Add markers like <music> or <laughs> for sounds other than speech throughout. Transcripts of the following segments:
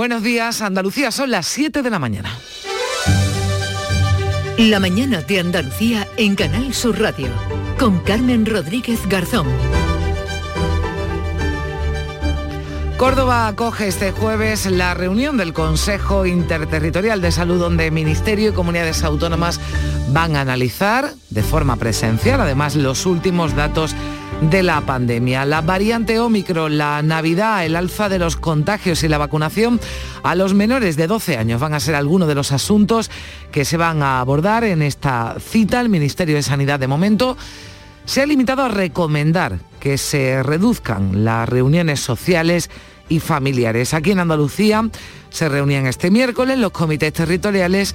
Buenos días, Andalucía, son las 7 de la mañana. La mañana de Andalucía en Canal Sur Radio, con Carmen Rodríguez Garzón. Córdoba acoge este jueves la reunión del Consejo Interterritorial de Salud donde Ministerio y comunidades autónomas van a analizar de forma presencial además los últimos datos de la pandemia. La variante Omicron, la Navidad, el alza de los contagios y la vacunación a los menores de 12 años van a ser algunos de los asuntos que se van a abordar en esta cita. El Ministerio de Sanidad de momento se ha limitado a recomendar que se reduzcan las reuniones sociales y familiares. Aquí en Andalucía se reunían este miércoles los comités territoriales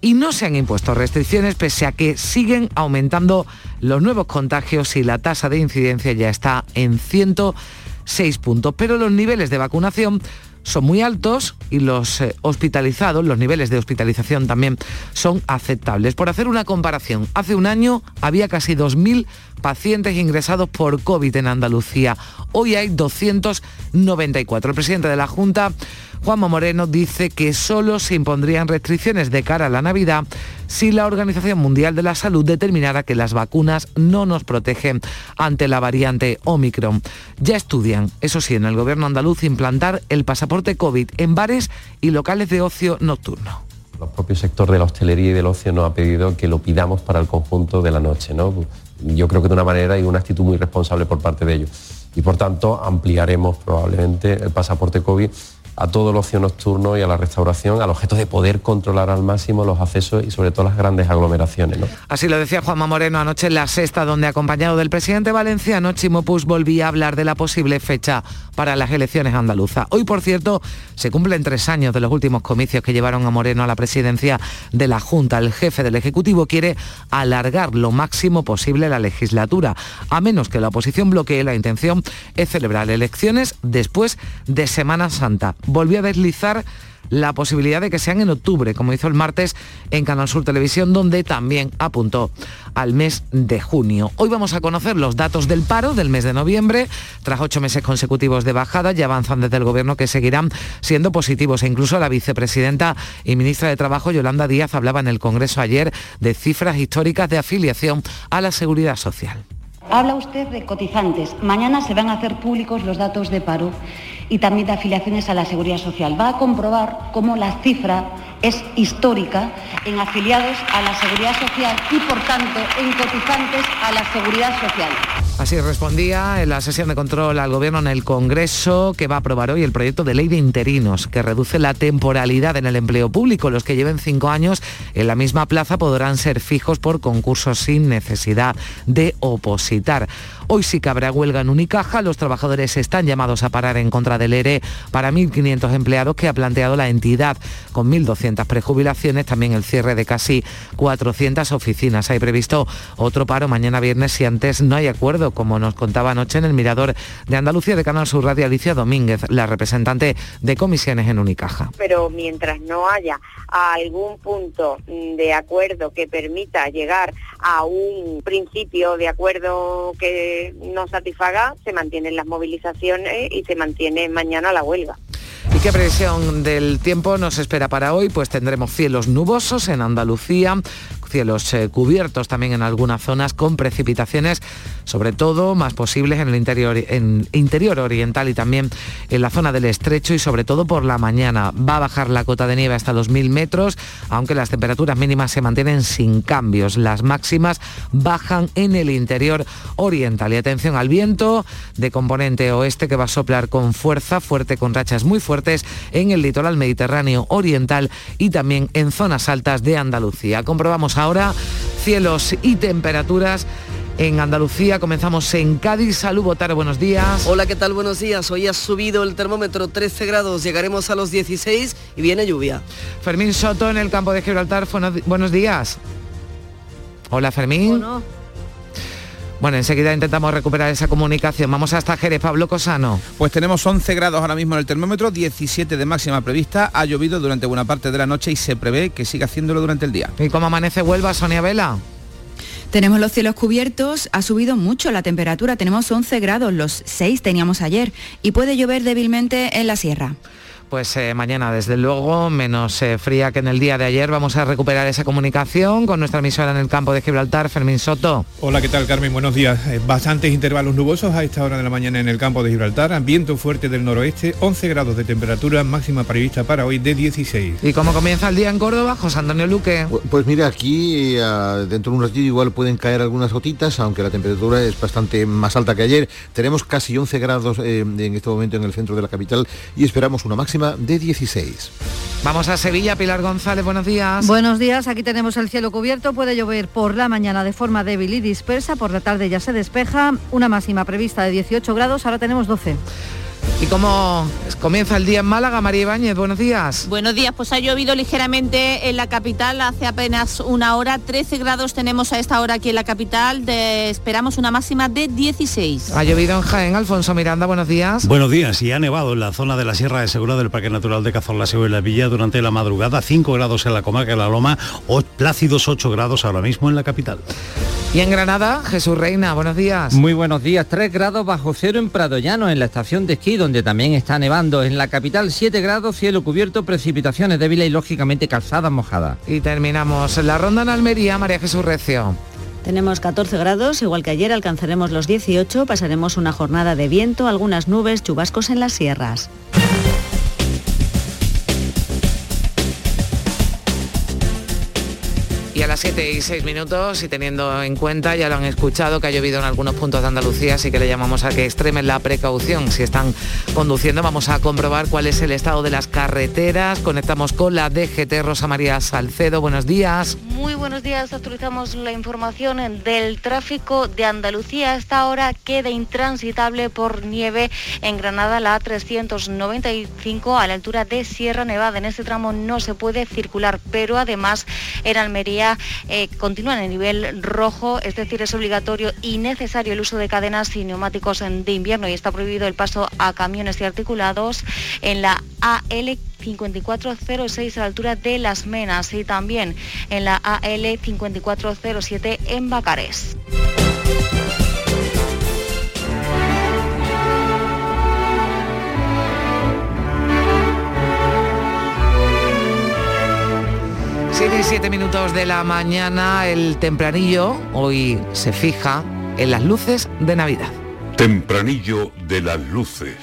y no se han impuesto restricciones pese a que siguen aumentando los nuevos contagios y la tasa de incidencia ya está en 106 puntos. Pero los niveles de vacunación son muy altos y los eh, hospitalizados, los niveles de hospitalización también son aceptables. Por hacer una comparación, hace un año había casi 2.000 pacientes ingresados por COVID en Andalucía. Hoy hay 294. El presidente de la Junta Juanma Moreno dice que solo se impondrían restricciones de cara a la Navidad si la Organización Mundial de la Salud determinara que las vacunas no nos protegen ante la variante Omicron. Ya estudian, eso sí, en el gobierno andaluz implantar el pasaporte COVID en bares y locales de ocio nocturno. El propio sector de la hostelería y del ocio nos ha pedido que lo pidamos para el conjunto de la noche. ¿no? Yo creo que de una manera y una actitud muy responsable por parte de ellos. Y por tanto ampliaremos probablemente el pasaporte COVID a todo el ocio nocturno y a la restauración al objeto de poder controlar al máximo los accesos y sobre todo las grandes aglomeraciones. Así lo decía Juanma Moreno anoche en la sexta, donde acompañado del presidente valenciano Chimo volvía a hablar de la posible fecha para las elecciones andaluzas. Hoy, por cierto, se cumplen tres años de los últimos comicios que llevaron a Moreno a la presidencia de la Junta. El jefe del Ejecutivo quiere alargar lo máximo posible la legislatura, a menos que la oposición bloquee la intención es celebrar elecciones después de Semana Santa volvió a deslizar la posibilidad de que sean en octubre, como hizo el martes en Canal Sur Televisión, donde también apuntó al mes de junio. Hoy vamos a conocer los datos del paro del mes de noviembre. Tras ocho meses consecutivos de bajada, ya avanzan desde el Gobierno que seguirán siendo positivos. E incluso la vicepresidenta y ministra de Trabajo, Yolanda Díaz, hablaba en el Congreso ayer de cifras históricas de afiliación a la Seguridad Social. Habla usted de cotizantes. Mañana se van a hacer públicos los datos de paro y también de afiliaciones a la Seguridad Social. Va a comprobar cómo la cifra es histórica en afiliados a la Seguridad Social y, por tanto, en cotizantes a la Seguridad Social. Así respondía en la sesión de control al Gobierno en el Congreso, que va a aprobar hoy el proyecto de ley de interinos, que reduce la temporalidad en el empleo público. Los que lleven cinco años en la misma plaza podrán ser fijos por concursos sin necesidad de opositar. Hoy sí que habrá huelga en Unicaja. Los trabajadores están llamados a parar en contra del ERE para 1.500 empleados que ha planteado la entidad, con 1.200 prejubilaciones, también el cierre de casi 400 oficinas. Hay previsto otro paro mañana viernes si antes no hay acuerdo, como nos contaba anoche en el Mirador de Andalucía de Canal Sur Radio Alicia Domínguez, la representante de comisiones en Unicaja. Pero mientras no haya algún punto de acuerdo que permita llegar a un principio de acuerdo que no satisfaga, se mantienen las movilizaciones y se mantiene mañana la huelga. ¿Y qué previsión del tiempo nos espera para hoy? Pues tendremos cielos nubosos en Andalucía, cielos eh, cubiertos también en algunas zonas con precipitaciones, sobre todo más posibles en el interior, en interior oriental y también en la zona del estrecho y sobre todo por la mañana. Va a bajar la cota de nieve hasta los 1000 metros, aunque las temperaturas mínimas se mantienen sin cambios. Las máximas bajan en el interior oriental. Y atención al viento de componente oeste que va a soplar con fuerza, fuerte con rachas muy fuertes en el litoral mediterráneo oriental y también en zonas altas de Andalucía. Comprobamos ahora cielos y temperaturas en Andalucía. Comenzamos en Cádiz. Salud, Botaro, buenos días. Hola, ¿qué tal? Buenos días. Hoy ha subido el termómetro 13 grados, llegaremos a los 16 y viene lluvia. Fermín Soto en el campo de Gibraltar, buenos días. Hola, Fermín. Bueno, enseguida intentamos recuperar esa comunicación. Vamos hasta Jerez, Pablo Cosano. Pues tenemos 11 grados ahora mismo en el termómetro, 17 de máxima prevista. Ha llovido durante buena parte de la noche y se prevé que siga haciéndolo durante el día. ¿Y cómo amanece Huelva, Sonia Vela? Tenemos los cielos cubiertos, ha subido mucho la temperatura, tenemos 11 grados, los 6 teníamos ayer y puede llover débilmente en la sierra. Pues eh, mañana, desde luego, menos eh, fría que en el día de ayer. Vamos a recuperar esa comunicación con nuestra emisora en el campo de Gibraltar, Fermín Soto. Hola, ¿qué tal, Carmen? Buenos días. Eh, bastantes intervalos nubosos a esta hora de la mañana en el campo de Gibraltar. Viento fuerte del noroeste, 11 grados de temperatura máxima prevista para hoy de 16. ¿Y cómo comienza el día en Córdoba, José Antonio Luque? Pues mira, aquí dentro de un ratito igual pueden caer algunas gotitas, aunque la temperatura es bastante más alta que ayer. Tenemos casi 11 grados en este momento en el centro de la capital y esperamos una máxima de 16. Vamos a Sevilla, Pilar González, buenos días. Buenos días, aquí tenemos el cielo cubierto, puede llover por la mañana de forma débil y dispersa, por la tarde ya se despeja, una máxima prevista de 18 grados, ahora tenemos 12. ¿Y cómo comienza el día en Málaga, María Ibáñez? Buenos días. Buenos días, pues ha llovido ligeramente en la capital hace apenas una hora. 13 grados tenemos a esta hora aquí en la capital. esperamos una máxima de 16. Ha llovido en Jaén, Alfonso Miranda, buenos días. Buenos días, y ha nevado en la zona de la Sierra de Segura del Parque Natural de Cazorlaseo y la Villa durante la madrugada. 5 grados en la comarca de La Loma, o, plácidos 8 grados ahora mismo en la capital. Y en Granada, Jesús Reina, buenos días. Muy buenos días, 3 grados bajo cero en Prado Llano, en la estación de esquí, donde también está nevando. En la capital 7 grados, cielo cubierto, precipitaciones débiles y lógicamente calzadas mojadas. Y terminamos la ronda en Almería, María Jesús Recio. Tenemos 14 grados, igual que ayer alcanzaremos los 18, pasaremos una jornada de viento, algunas nubes, chubascos en las sierras. 7 y 6 minutos, y teniendo en cuenta, ya lo han escuchado, que ha llovido en algunos puntos de Andalucía, así que le llamamos a que extremen la precaución si están conduciendo. Vamos a comprobar cuál es el estado de las carreteras. Conectamos con la DGT Rosa María Salcedo. Buenos días. Muy buenos días. Actualizamos la información del tráfico de Andalucía. esta hora queda intransitable por nieve en Granada, la A395 a la altura de Sierra Nevada. En este tramo no se puede circular, pero además en Almería eh, continúan en nivel rojo, es decir, es obligatorio y necesario el uso de cadenas y neumáticos de invierno y está prohibido el paso a camiones y articulados en la AL 5406 a la altura de Las Menas y también en la AL 5407 en Bacares. 7 y 7 minutos de la mañana, el tempranillo hoy se fija en las luces de Navidad. Tempranillo de las luces.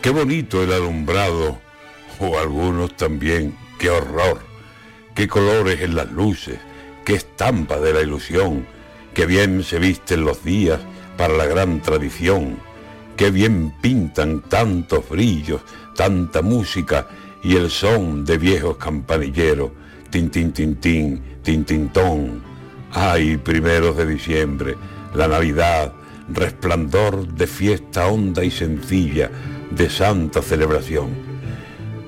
Qué bonito el alumbrado, o algunos también, qué horror. Qué colores en las luces, qué estampa de la ilusión, qué bien se visten los días para la gran tradición, qué bien pintan tantos brillos, tanta música y el son de viejos campanilleros, tin tin tin tin, tin. Ay, primeros de diciembre, la Navidad, resplandor de fiesta honda y sencilla, de santa celebración.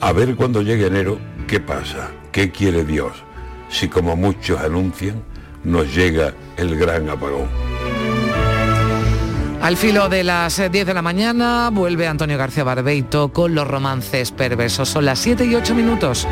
A ver cuando llegue enero, ¿qué pasa? ¿Qué quiere Dios? Si como muchos anuncian, nos llega el gran apagón. Al filo de las 10 de la mañana vuelve Antonio García Barbeito con los romances perversos. Son las 7 y 8 minutos.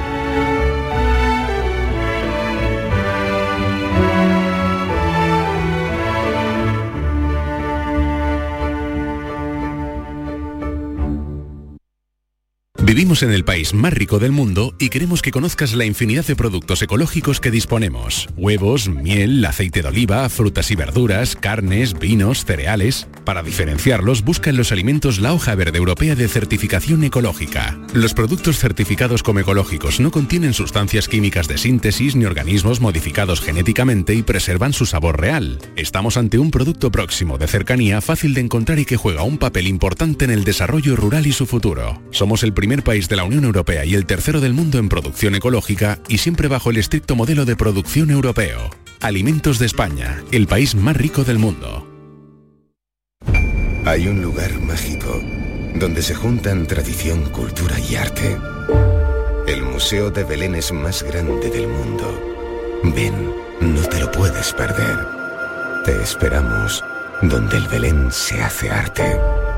Vivimos en el país más rico del mundo y queremos que conozcas la infinidad de productos ecológicos que disponemos. Huevos, miel, aceite de oliva, frutas y verduras, carnes, vinos, cereales. Para diferenciarlos, busca en los alimentos la hoja verde europea de certificación ecológica. Los productos certificados como ecológicos no contienen sustancias químicas de síntesis ni organismos modificados genéticamente y preservan su sabor real. Estamos ante un producto próximo, de cercanía, fácil de encontrar y que juega un papel importante en el desarrollo rural y su futuro. Somos el primer país de la Unión Europea y el tercero del mundo en producción ecológica y siempre bajo el estricto modelo de producción europeo. Alimentos de España, el país más rico del mundo. Hay un lugar mágico donde se juntan tradición, cultura y arte. El Museo de Belén es más grande del mundo. Ven, no te lo puedes perder. Te esperamos donde el Belén se hace arte.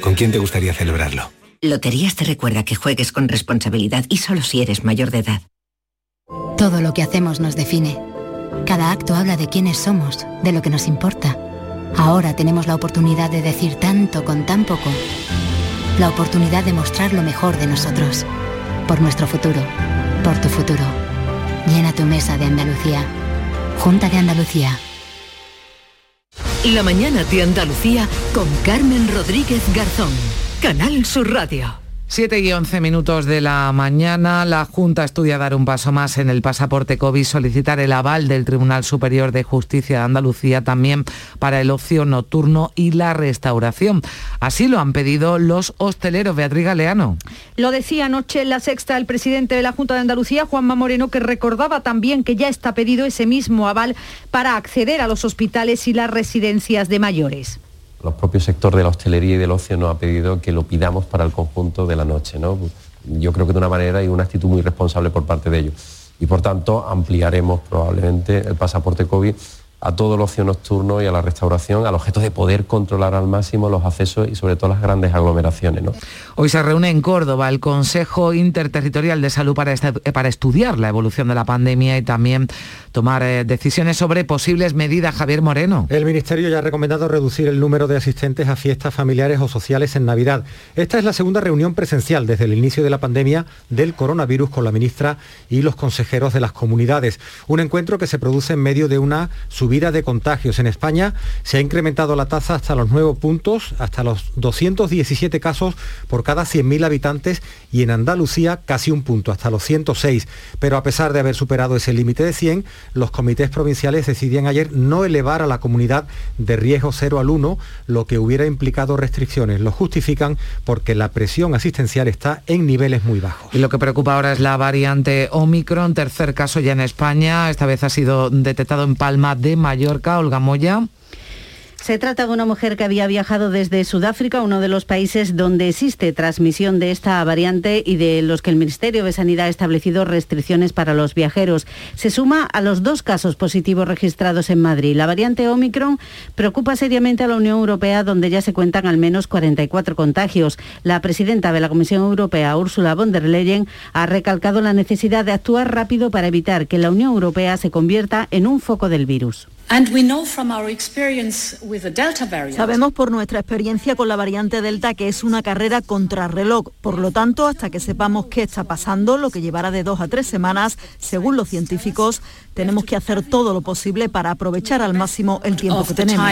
¿Con quién te gustaría celebrarlo? Loterías te recuerda que juegues con responsabilidad y solo si eres mayor de edad. Todo lo que hacemos nos define. Cada acto habla de quiénes somos, de lo que nos importa. Ahora tenemos la oportunidad de decir tanto con tan poco. La oportunidad de mostrar lo mejor de nosotros. Por nuestro futuro. Por tu futuro. Llena tu mesa de Andalucía. Junta de Andalucía. La mañana de Andalucía con Carmen Rodríguez Garzón. Canal Sur Radio. 7 y 11 minutos de la mañana, la Junta estudia dar un paso más en el pasaporte COVID, solicitar el aval del Tribunal Superior de Justicia de Andalucía también para el ocio nocturno y la restauración. Así lo han pedido los hosteleros. Beatriz Galeano. Lo decía anoche en la sexta el presidente de la Junta de Andalucía, Juanma Moreno, que recordaba también que ya está pedido ese mismo aval para acceder a los hospitales y las residencias de mayores los propios sector de la hostelería y del ocio nos ha pedido que lo pidamos para el conjunto de la noche. ¿no? Yo creo que de una manera y una actitud muy responsable por parte de ellos. Y por tanto ampliaremos probablemente el pasaporte COVID a todo el ocio nocturno y a la restauración al objeto de poder controlar al máximo los accesos y sobre todo las grandes aglomeraciones. Hoy se reúne en Córdoba el Consejo Interterritorial de Salud para, este, para estudiar la evolución de la pandemia y también tomar eh, decisiones sobre posibles medidas. Javier Moreno. El Ministerio ya ha recomendado reducir el número de asistentes a fiestas familiares o sociales en Navidad. Esta es la segunda reunión presencial desde el inicio de la pandemia del coronavirus con la ministra y los consejeros de las comunidades. Un encuentro que se produce en medio de una subida de contagios. En España se ha incrementado la tasa hasta los nuevos puntos, hasta los 217 casos por cada 100.000 habitantes y en Andalucía casi un punto, hasta los 106. Pero a pesar de haber superado ese límite de 100, los comités provinciales decidían ayer no elevar a la comunidad de riesgo 0 al 1, lo que hubiera implicado restricciones. Lo justifican porque la presión asistencial está en niveles muy bajos. Y lo que preocupa ahora es la variante Omicron, tercer caso ya en España, esta vez ha sido detectado en Palma de Mallorca, Olga Moya. Se trata de una mujer que había viajado desde Sudáfrica, uno de los países donde existe transmisión de esta variante y de los que el Ministerio de Sanidad ha establecido restricciones para los viajeros. Se suma a los dos casos positivos registrados en Madrid. La variante Omicron preocupa seriamente a la Unión Europea, donde ya se cuentan al menos 44 contagios. La presidenta de la Comisión Europea, Ursula von der Leyen, ha recalcado la necesidad de actuar rápido para evitar que la Unión Europea se convierta en un foco del virus. Sabemos por nuestra experiencia con la variante Delta que es una carrera contrarreloj. Por lo tanto, hasta que sepamos qué está pasando, lo que llevará de dos a tres semanas, según los científicos, tenemos que hacer todo lo posible para aprovechar al máximo el tiempo que tenemos.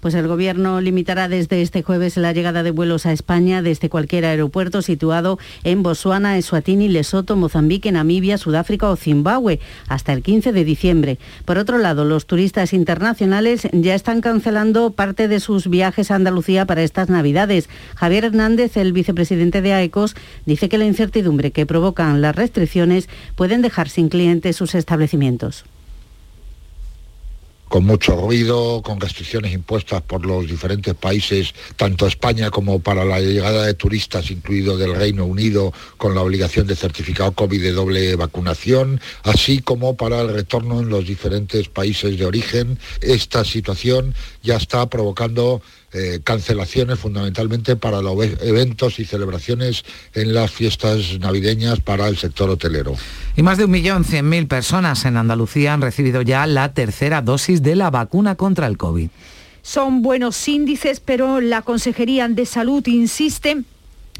Pues el Gobierno limitará desde este jueves la llegada de vuelos a España desde cualquier aeropuerto situado en Botswana, Eswatini, Lesoto, Mozambique, Namibia, Sudáfrica o Zimbabue hasta el 15 de diciembre. Por otro lado, los turistas internacionales ya están cancelando parte de sus viajes a Andalucía para estas Navidades. Javier Hernández, el vicepresidente de AECOS, dice que la incertidumbre que provocan las restricciones pueden dejar sin clientes sus establecimientos con mucho ruido, con restricciones impuestas por los diferentes países, tanto España como para la llegada de turistas, incluido del Reino Unido, con la obligación de certificado COVID de doble vacunación, así como para el retorno en los diferentes países de origen. Esta situación ya está provocando eh, cancelaciones fundamentalmente para los eventos y celebraciones en las fiestas navideñas para el sector hotelero. Y más de 1.100.000 personas en Andalucía han recibido ya la tercera dosis de la vacuna contra el COVID. Son buenos índices, pero la Consejería de Salud insiste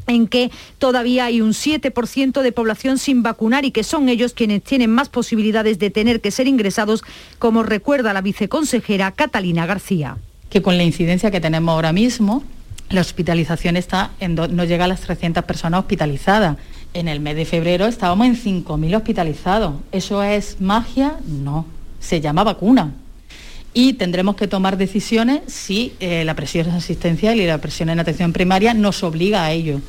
en que todavía hay un 7% de población sin vacunar y que son ellos quienes tienen más posibilidades de tener que ser ingresados, como recuerda la viceconsejera Catalina García que con la incidencia que tenemos ahora mismo, la hospitalización está en no llega a las 300 personas hospitalizadas. En el mes de febrero estábamos en 5.000 hospitalizados. ¿Eso es magia? No, se llama vacuna. Y tendremos que tomar decisiones si eh, la presión asistencial y la presión en atención primaria nos obliga a ello.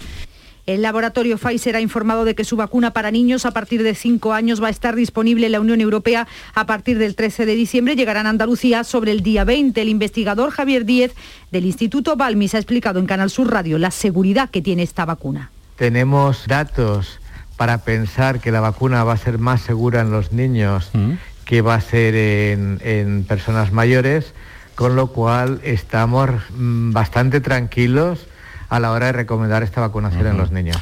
El laboratorio Pfizer ha informado de que su vacuna para niños a partir de 5 años va a estar disponible en la Unión Europea a partir del 13 de diciembre. Llegarán a Andalucía sobre el día 20. El investigador Javier Díez del Instituto Balmis ha explicado en Canal Sur Radio la seguridad que tiene esta vacuna. Tenemos datos para pensar que la vacuna va a ser más segura en los niños mm. que va a ser en, en personas mayores, con lo cual estamos mm, bastante tranquilos a la hora de recomendar esta vacunación en los niños.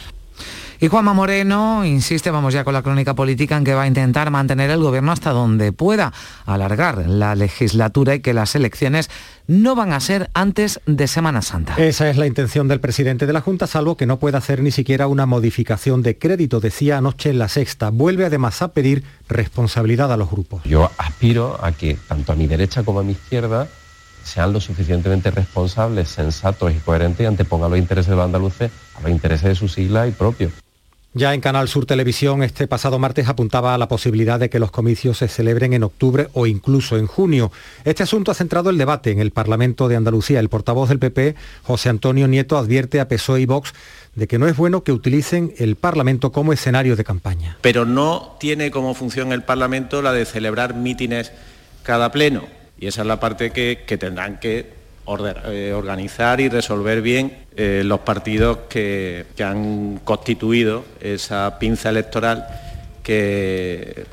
Y Juanma Moreno insiste, vamos ya con la crónica política, en que va a intentar mantener el gobierno hasta donde pueda, alargar la legislatura y que las elecciones no van a ser antes de Semana Santa. Esa es la intención del presidente de la Junta, salvo que no pueda hacer ni siquiera una modificación de crédito, decía anoche en la sexta. Vuelve además a pedir responsabilidad a los grupos. Yo aspiro a que tanto a mi derecha como a mi izquierda sean lo suficientemente responsables, sensatos y coherentes y antepongan los intereses de los andaluces a los intereses de su sigla y propios. Ya en Canal Sur Televisión este pasado martes apuntaba a la posibilidad de que los comicios se celebren en octubre o incluso en junio. Este asunto ha centrado el debate en el Parlamento de Andalucía. El portavoz del PP, José Antonio Nieto, advierte a PSOE y Vox de que no es bueno que utilicen el Parlamento como escenario de campaña. Pero no tiene como función el Parlamento la de celebrar mítines cada pleno y esa es la parte que, tendrán que eh, organizar y resolver bien eh, los partidos que, han constituido esa pinza electoral que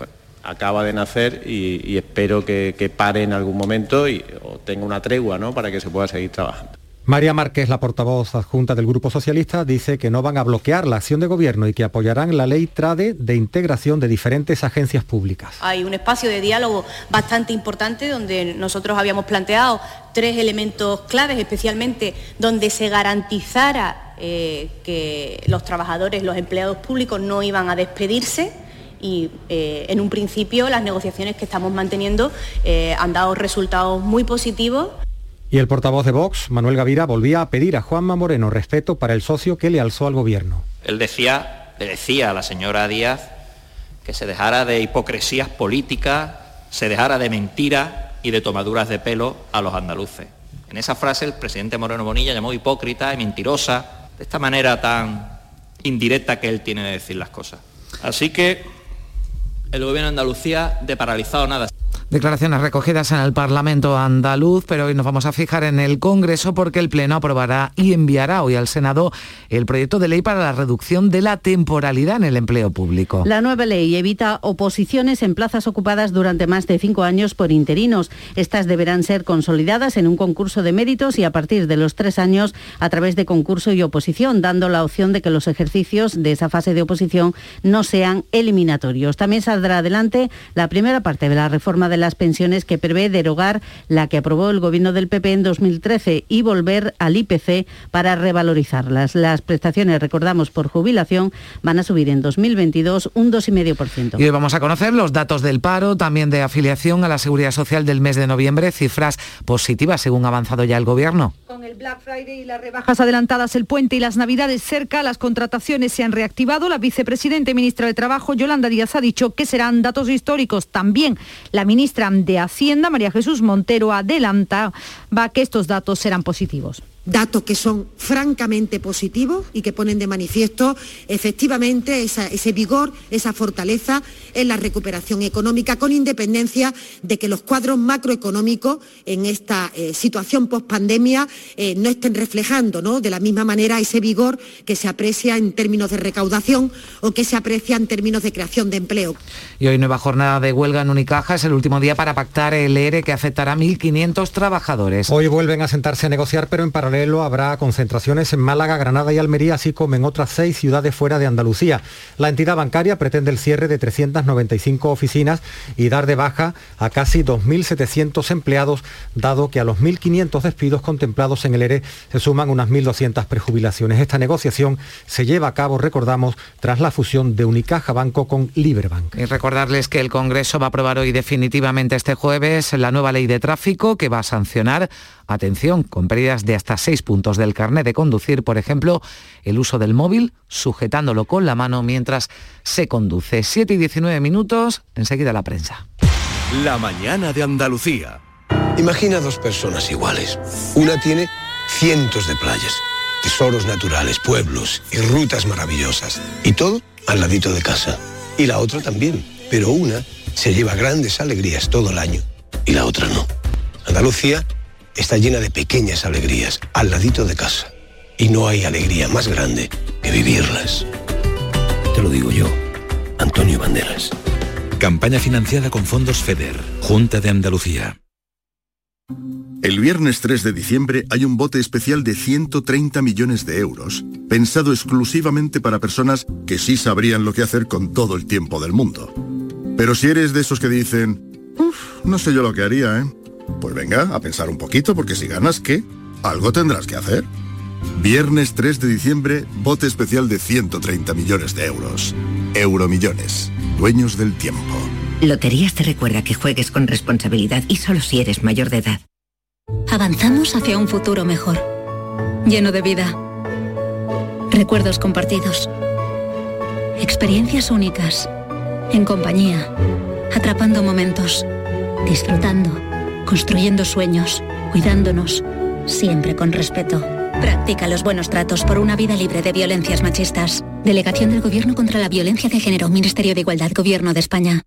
acaba de nacer y, espero que, pare en algún momento y o tenga una tregua ¿no? para que se pueda seguir trabajando. María Márquez, la portavoz adjunta del Grupo Socialista, dice que no van a bloquear la acción de gobierno y que apoyarán la ley TRADE de integración de diferentes agencias públicas. Hay un espacio de diálogo bastante importante donde nosotros habíamos planteado tres elementos claves, especialmente donde se garantizara eh, que los trabajadores, los empleados públicos no iban a despedirse y eh, en un principio las negociaciones que estamos manteniendo eh, han dado resultados muy positivos. Y el portavoz de Vox, Manuel Gavira, volvía a pedir a Juanma Moreno respeto para el socio que le alzó al gobierno. Él decía, le decía a la señora Díaz que se dejara de hipocresías políticas, se dejara de mentiras y de tomaduras de pelo a los andaluces. En esa frase el presidente Moreno Bonilla llamó hipócrita y mentirosa, de esta manera tan indirecta que él tiene de decir las cosas. Así que el gobierno de Andalucía de paralizado nada. Declaraciones recogidas en el Parlamento andaluz, pero hoy nos vamos a fijar en el Congreso porque el Pleno aprobará y enviará hoy al Senado el proyecto de ley para la reducción de la temporalidad en el empleo público. La nueva ley evita oposiciones en plazas ocupadas durante más de cinco años por interinos. Estas deberán ser consolidadas en un concurso de méritos y a partir de los tres años a través de concurso y oposición, dando la opción de que los ejercicios de esa fase de oposición no sean eliminatorios. También saldrá adelante la primera parte de la reforma de las pensiones que prevé derogar la que aprobó el gobierno del PP en 2013 y volver al IPC para revalorizarlas. Las prestaciones, recordamos, por jubilación van a subir en 2022 un 2,5%. Y hoy vamos a conocer los datos del paro, también de afiliación a la Seguridad Social del mes de noviembre, cifras positivas según ha avanzado ya el gobierno. Con el Black Friday y las rebajas adelantadas, el puente y las navidades cerca, las contrataciones se han reactivado. La vicepresidenta y ministra de Trabajo, Yolanda Díaz, ha dicho que serán datos históricos. También la ministra ministra de Hacienda, María Jesús Montero, adelanta va que estos datos serán positivos datos que son francamente positivos y que ponen de manifiesto efectivamente ese vigor, esa fortaleza en la recuperación económica, con independencia de que los cuadros macroeconómicos en esta eh, situación post-pandemia eh, no estén reflejando ¿no? de la misma manera ese vigor que se aprecia en términos de recaudación o que se aprecia en términos de creación de empleo. Y hoy nueva jornada de huelga en Unicaja, es el último día para pactar el ERE que afectará a 1.500 trabajadores. Hoy vuelven a sentarse a negociar, pero en paralelo habrá concentraciones en Málaga, Granada y Almería, así como en otras seis ciudades fuera de Andalucía. La entidad bancaria pretende el cierre de 395 oficinas y dar de baja a casi 2.700 empleados, dado que a los 1.500 despidos contemplados en el ERE se suman unas 1.200 prejubilaciones. Esta negociación se lleva a cabo, recordamos, tras la fusión de Unicaja Banco con Liberbank. Y recordarles que el Congreso va a aprobar hoy definitivamente este jueves la nueva ley de tráfico que va a sancionar Atención, con pérdidas de hasta seis puntos del carnet de conducir, por ejemplo, el uso del móvil sujetándolo con la mano mientras se conduce. 7 y 19 minutos, enseguida la prensa. La mañana de Andalucía. Imagina dos personas iguales. Una tiene cientos de playas tesoros naturales, pueblos y rutas maravillosas. Y todo al ladito de casa. Y la otra también, pero una se lleva grandes alegrías todo el año y la otra no. Andalucía está llena de pequeñas alegrías al ladito de casa. Y no hay alegría más grande que vivirlas. Te lo digo yo, Antonio Banderas. Campaña financiada con fondos FEDER, Junta de Andalucía. El viernes 3 de diciembre hay un bote especial de 130 millones de euros, pensado exclusivamente para personas que sí sabrían lo que hacer con todo el tiempo del mundo. Pero si eres de esos que dicen, uff, no sé yo lo que haría, ¿eh? Pues venga, a pensar un poquito, porque si ganas, ¿qué? Algo tendrás que hacer. Viernes 3 de diciembre, bote especial de 130 millones de euros. Euromillones, dueños del tiempo. Loterías te recuerda que juegues con responsabilidad y solo si eres mayor de edad. Avanzamos hacia un futuro mejor, lleno de vida, recuerdos compartidos, experiencias únicas, en compañía, atrapando momentos, disfrutando, construyendo sueños, cuidándonos, siempre con respeto. Practica los buenos tratos por una vida libre de violencias machistas. Delegación del Gobierno contra la Violencia de Género, Ministerio de Igualdad, Gobierno de España.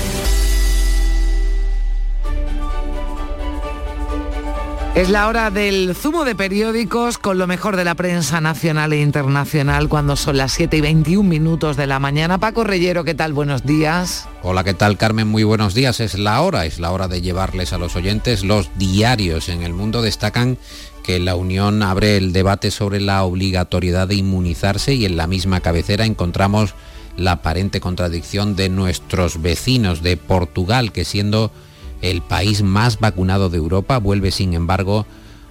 Es la hora del zumo de periódicos con lo mejor de la prensa nacional e internacional cuando son las 7 y 21 minutos de la mañana. Paco Reyero, ¿qué tal? Buenos días. Hola, ¿qué tal Carmen? Muy buenos días. Es la hora, es la hora de llevarles a los oyentes los diarios en el mundo. Destacan que la Unión abre el debate sobre la obligatoriedad de inmunizarse y en la misma cabecera encontramos la aparente contradicción de nuestros vecinos de Portugal, que siendo el país más vacunado de Europa, vuelve sin embargo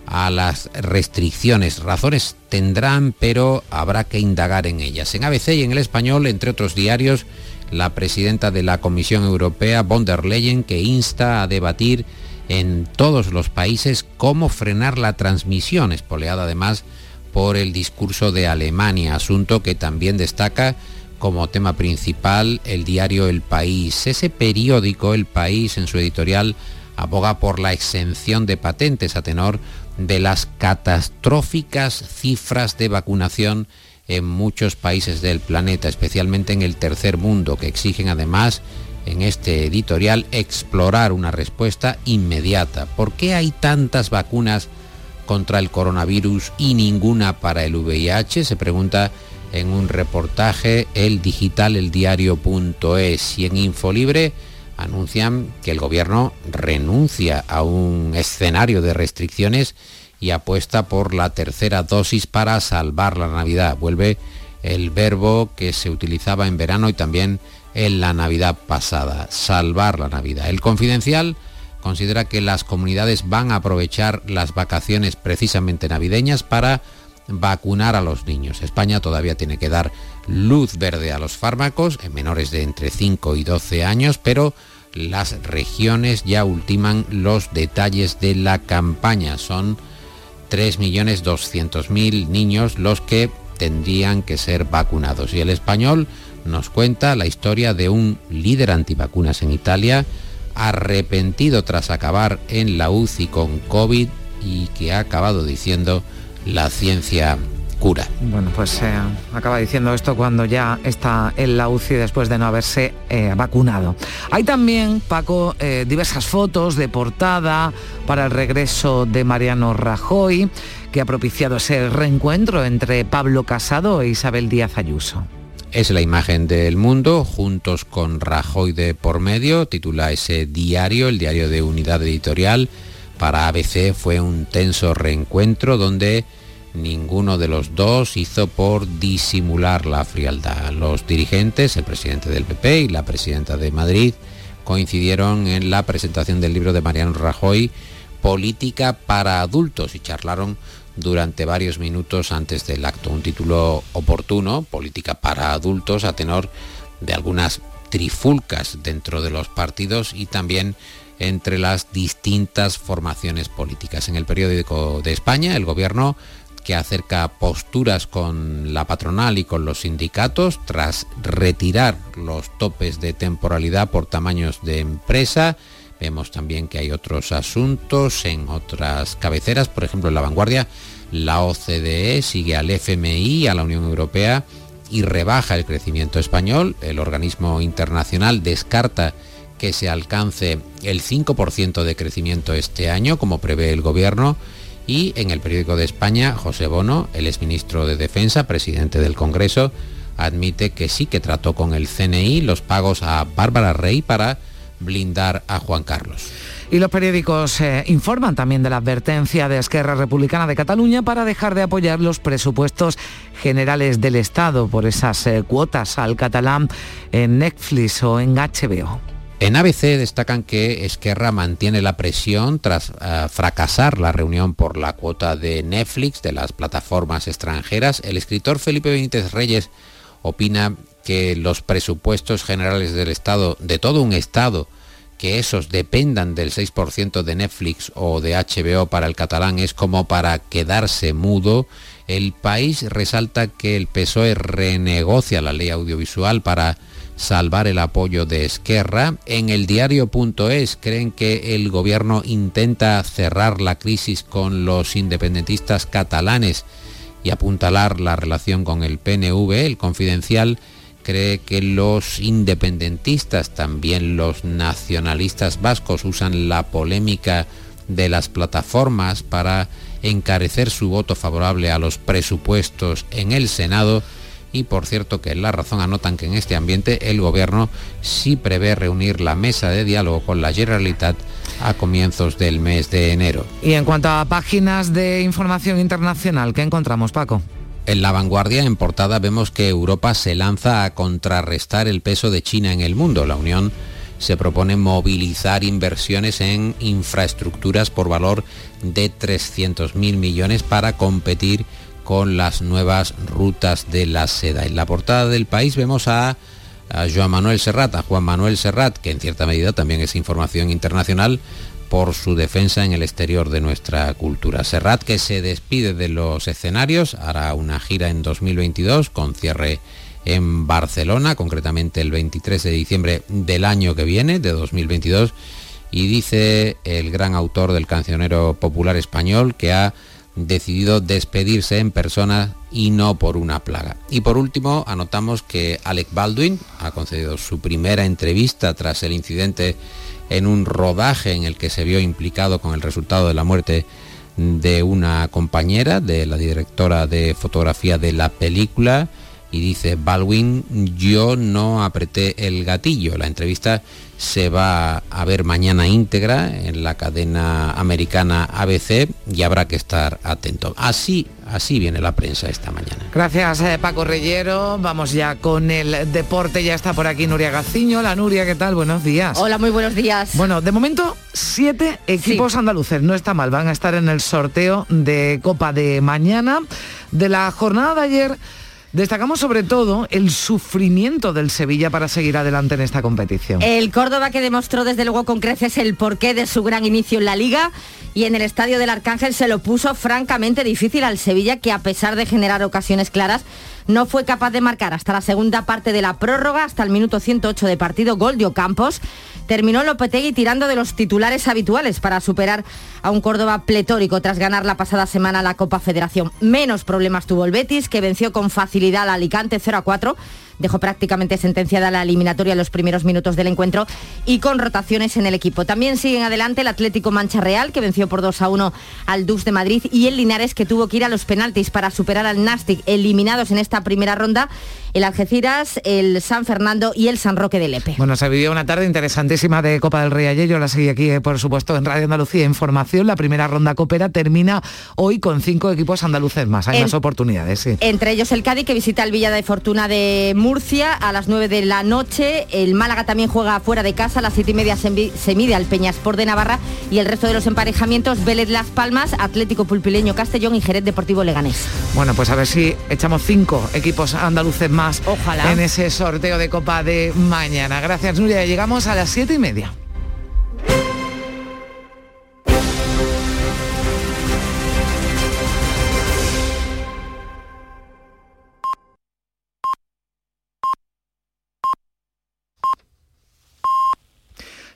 a las restricciones. Razones tendrán, pero habrá que indagar en ellas. En ABC y en el español, entre otros diarios, la presidenta de la Comisión Europea, von der Leyen, que insta a debatir en todos los países cómo frenar la transmisión, espoleada además por el discurso de Alemania, asunto que también destaca como tema principal el diario El País. Ese periódico, El País, en su editorial, aboga por la exención de patentes a tenor de las catastróficas cifras de vacunación en muchos países del planeta, especialmente en el tercer mundo, que exigen además en este editorial explorar una respuesta inmediata. ¿Por qué hay tantas vacunas contra el coronavirus y ninguna para el VIH? Se pregunta en un reportaje el digital eldiario.es y en Infolibre anuncian que el gobierno renuncia a un escenario de restricciones y apuesta por la tercera dosis para salvar la Navidad. Vuelve el verbo que se utilizaba en verano y también en la Navidad pasada, salvar la Navidad. El confidencial considera que las comunidades van a aprovechar las vacaciones precisamente navideñas para vacunar a los niños. España todavía tiene que dar luz verde a los fármacos en menores de entre 5 y 12 años, pero las regiones ya ultiman los detalles de la campaña. Son 3.200.000 niños los que tendrían que ser vacunados. Y el español nos cuenta la historia de un líder antivacunas en Italia, arrepentido tras acabar en la UCI con COVID y que ha acabado diciendo la ciencia cura. Bueno, pues eh, acaba diciendo esto cuando ya está en la UCI después de no haberse eh, vacunado. Hay también, Paco, eh, diversas fotos de portada para el regreso de Mariano Rajoy, que ha propiciado ese reencuentro entre Pablo Casado e Isabel Díaz Ayuso. Es la imagen del mundo, juntos con Rajoy de por medio, titula ese diario, el diario de Unidad Editorial. Para ABC fue un tenso reencuentro donde ninguno de los dos hizo por disimular la frialdad. Los dirigentes, el presidente del PP y la presidenta de Madrid, coincidieron en la presentación del libro de Mariano Rajoy, Política para Adultos, y charlaron durante varios minutos antes del acto. Un título oportuno, política para adultos, a tenor de algunas trifulcas dentro de los partidos y también entre las distintas formaciones políticas. En el periódico de España, el gobierno que acerca posturas con la patronal y con los sindicatos tras retirar los topes de temporalidad por tamaños de empresa. Vemos también que hay otros asuntos en otras cabeceras, por ejemplo en la vanguardia, la OCDE sigue al FMI, a la Unión Europea y rebaja el crecimiento español. El organismo internacional descarta que se alcance el 5% de crecimiento este año, como prevé el gobierno. Y en el periódico de España, José Bono, el exministro de Defensa, presidente del Congreso, admite que sí que trató con el CNI los pagos a Bárbara Rey para blindar a Juan Carlos. Y los periódicos eh, informan también de la advertencia de Esquerra Republicana de Cataluña para dejar de apoyar los presupuestos generales del Estado por esas eh, cuotas al catalán en Netflix o en HBO. En ABC destacan que Esquerra mantiene la presión tras eh, fracasar la reunión por la cuota de Netflix de las plataformas extranjeras. El escritor Felipe Benítez Reyes opina que los presupuestos generales del Estado, de todo un Estado, que esos dependan del 6% de Netflix o de HBO para el catalán es como para quedarse mudo. El país resalta que el PSOE renegocia la ley audiovisual para salvar el apoyo de Esquerra. En el diario.es creen que el gobierno intenta cerrar la crisis con los independentistas catalanes y apuntalar la relación con el PNV. El confidencial cree que los independentistas, también los nacionalistas vascos, usan la polémica de las plataformas para encarecer su voto favorable a los presupuestos en el Senado y por cierto que en La Razón anotan que en este ambiente el gobierno sí prevé reunir la mesa de diálogo con la Generalitat a comienzos del mes de enero. Y en cuanto a páginas de información internacional, ¿qué encontramos, Paco? En la vanguardia, en portada, vemos que Europa se lanza a contrarrestar el peso de China en el mundo. La Unión se propone movilizar inversiones en infraestructuras por valor de 300.000 millones para competir con las nuevas rutas de la seda. En la portada del país vemos a, Joan Manuel Serrat, a Juan Manuel Serrat, que en cierta medida también es información internacional, por su defensa en el exterior de nuestra cultura. Serrat que se despide de los escenarios, hará una gira en 2022 con cierre en Barcelona, concretamente el 23 de diciembre del año que viene, de 2022, y dice el gran autor del cancionero popular español que ha decidido despedirse en persona y no por una plaga. Y por último, anotamos que Alec Baldwin ha concedido su primera entrevista tras el incidente en un rodaje en el que se vio implicado con el resultado de la muerte de una compañera, de la directora de fotografía de la película, y dice Baldwin, yo no apreté el gatillo. La entrevista se va a ver mañana íntegra en la cadena americana ABC y habrá que estar atento. Así, así viene la prensa esta mañana. Gracias eh, Paco Reyero. Vamos ya con el deporte. Ya está por aquí Nuria Gaciño. La Nuria, ¿qué tal? Buenos días. Hola, muy buenos días. Bueno, de momento siete equipos andaluces. No está mal. Van a estar en el sorteo de Copa de mañana. De la jornada de ayer Destacamos sobre todo el sufrimiento del Sevilla para seguir adelante en esta competición. El Córdoba que demostró desde luego con creces el porqué de su gran inicio en la liga y en el estadio del Arcángel se lo puso francamente difícil al Sevilla que a pesar de generar ocasiones claras no fue capaz de marcar hasta la segunda parte de la prórroga, hasta el minuto 108 de partido, gol de Ocampos. Terminó Lopetegui tirando de los titulares habituales para superar a un Córdoba pletórico tras ganar la pasada semana la Copa Federación. Menos problemas tuvo el Betis, que venció con facilidad al Alicante 0 a 4 dejó prácticamente sentenciada la eliminatoria en los primeros minutos del encuentro y con rotaciones en el equipo. También siguen adelante el Atlético Mancha Real, que venció por 2 a 1 al Dus de Madrid, y el Linares, que tuvo que ir a los penaltis para superar al Nastic, eliminados en esta primera ronda el Algeciras, el San Fernando y el San Roque de Lepe. Bueno, se vivió una tarde interesantísima de Copa del Rey ayer, yo la seguí aquí, eh, por supuesto, en Radio Andalucía Información. La primera ronda copera termina hoy con cinco equipos andaluces más, hay En- más oportunidades, sí. Entre ellos el Cádiz que visita el Villa de Fortuna de Murcia a las 9 de la noche. El Málaga también juega fuera de casa. A las 7 y media se, mide al Peñaspor de Navarra. Y el resto de los emparejamientos, Vélez Las Palmas, Atlético Pulpileño Castellón y Jerez Deportivo Leganés. Bueno, pues a ver si echamos cinco equipos andaluces más Ojalá. en ese sorteo de Copa de mañana. Gracias, Nuria. Llegamos a las siete y media.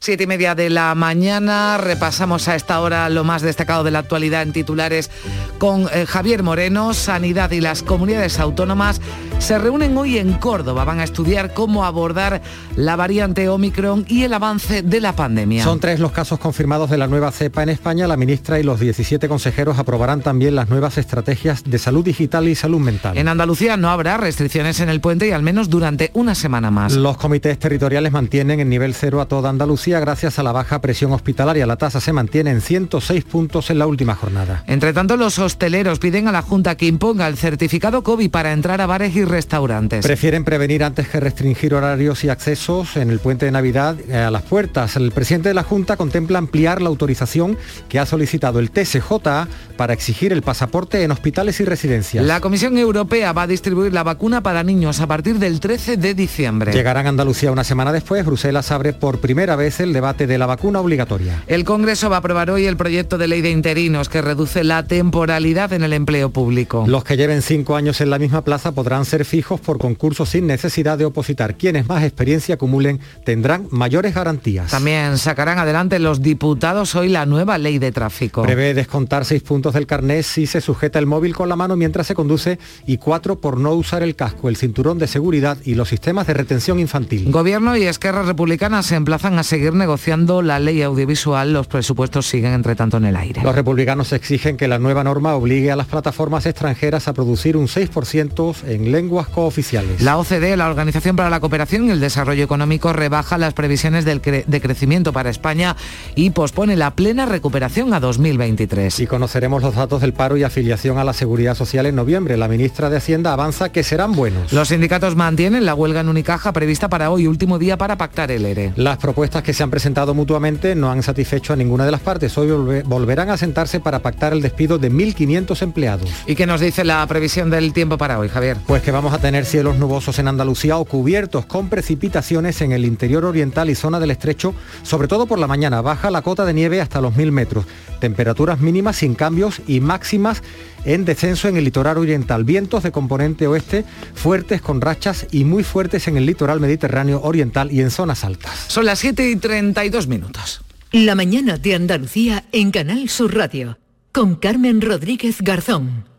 Siete y media de la mañana, repasamos a esta hora lo más destacado de la actualidad en titulares con eh, Javier Moreno. Sanidad y las comunidades autónomas se reúnen hoy en Córdoba. Van a estudiar cómo abordar la variante Omicron y el avance de la pandemia. Son tres los casos confirmados de la nueva cepa en España. La ministra y los 17 consejeros aprobarán también las nuevas estrategias de salud digital y salud mental. En Andalucía no habrá restricciones en el puente y al menos durante una semana más. Los comités territoriales mantienen en nivel cero a toda Andalucía gracias a la baja presión hospitalaria. La tasa se mantiene en 106 puntos en la última jornada. Entre tanto, los hosteleros piden a la Junta que imponga el certificado COVID para entrar a bares y restaurantes. Prefieren prevenir antes que restringir horarios y accesos en el puente de Navidad eh, a las puertas. El presidente de la Junta contempla ampliar la autorización que ha solicitado el TSJA para exigir el pasaporte en hospitales y residencias. La Comisión Europea va a distribuir la vacuna para niños a partir del 13 de diciembre. Llegarán a Andalucía una semana después. Bruselas abre por primera vez el debate de la vacuna obligatoria. El Congreso va a aprobar hoy el proyecto de ley de interinos que reduce la temporalidad en el empleo público. Los que lleven cinco años en la misma plaza podrán ser fijos por concurso sin necesidad de opositar. Quienes más experiencia acumulen tendrán mayores garantías. También sacarán adelante los diputados hoy la nueva ley de tráfico. Prevé descontar seis puntos del carnet si se sujeta el móvil con la mano mientras se conduce y cuatro por no usar el casco, el cinturón de seguridad y los sistemas de retención infantil. Gobierno y Esquerra Republicana se emplazan a seguir negociando la ley audiovisual. Los presupuestos siguen entre tanto en el aire. Los republicanos exigen que la nueva norma obligue a las plataformas extranjeras a producir un 6% en lenguas cooficiales. La OCDE, la Organización para la Cooperación y el Desarrollo Económico, rebaja las previsiones del cre- de crecimiento para España y pospone la plena recuperación a 2023. Y conoceremos los datos del paro y afiliación a la seguridad social en noviembre. La ministra de Hacienda avanza que serán buenos. Los sindicatos mantienen la huelga en Unicaja prevista para hoy, último día para pactar el ERE. Las propuestas que se han presentado mutuamente no han satisfecho a ninguna de las partes. Hoy volve- volverán a sentarse para pactar el despido de 1.500 empleados. ¿Y qué nos dice la previsión del tiempo para hoy, Javier? Pues que vamos a tener cielos nubosos en Andalucía o cubiertos con precipitaciones en el interior oriental y zona del estrecho, sobre todo por la mañana. Baja la cota de nieve hasta los 1.000 metros. Temperaturas mínimas sin cambios y máximas en descenso en el litoral oriental. Vientos de componente oeste fuertes con rachas y muy fuertes en el litoral mediterráneo oriental y en zonas altas. Son las 7 y 32 minutos. La mañana de Andalucía en Canal Sur Radio con Carmen Rodríguez Garzón.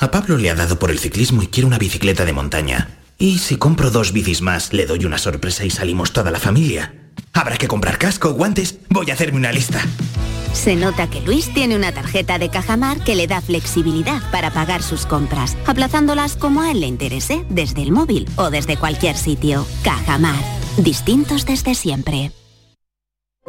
A Pablo le ha dado por el ciclismo y quiere una bicicleta de montaña. Y si compro dos bicis más, le doy una sorpresa y salimos toda la familia. Habrá que comprar casco, guantes. Voy a hacerme una lista. Se nota que Luis tiene una tarjeta de Cajamar que le da flexibilidad para pagar sus compras, aplazándolas como a él le interese, desde el móvil o desde cualquier sitio. Cajamar, distintos desde siempre.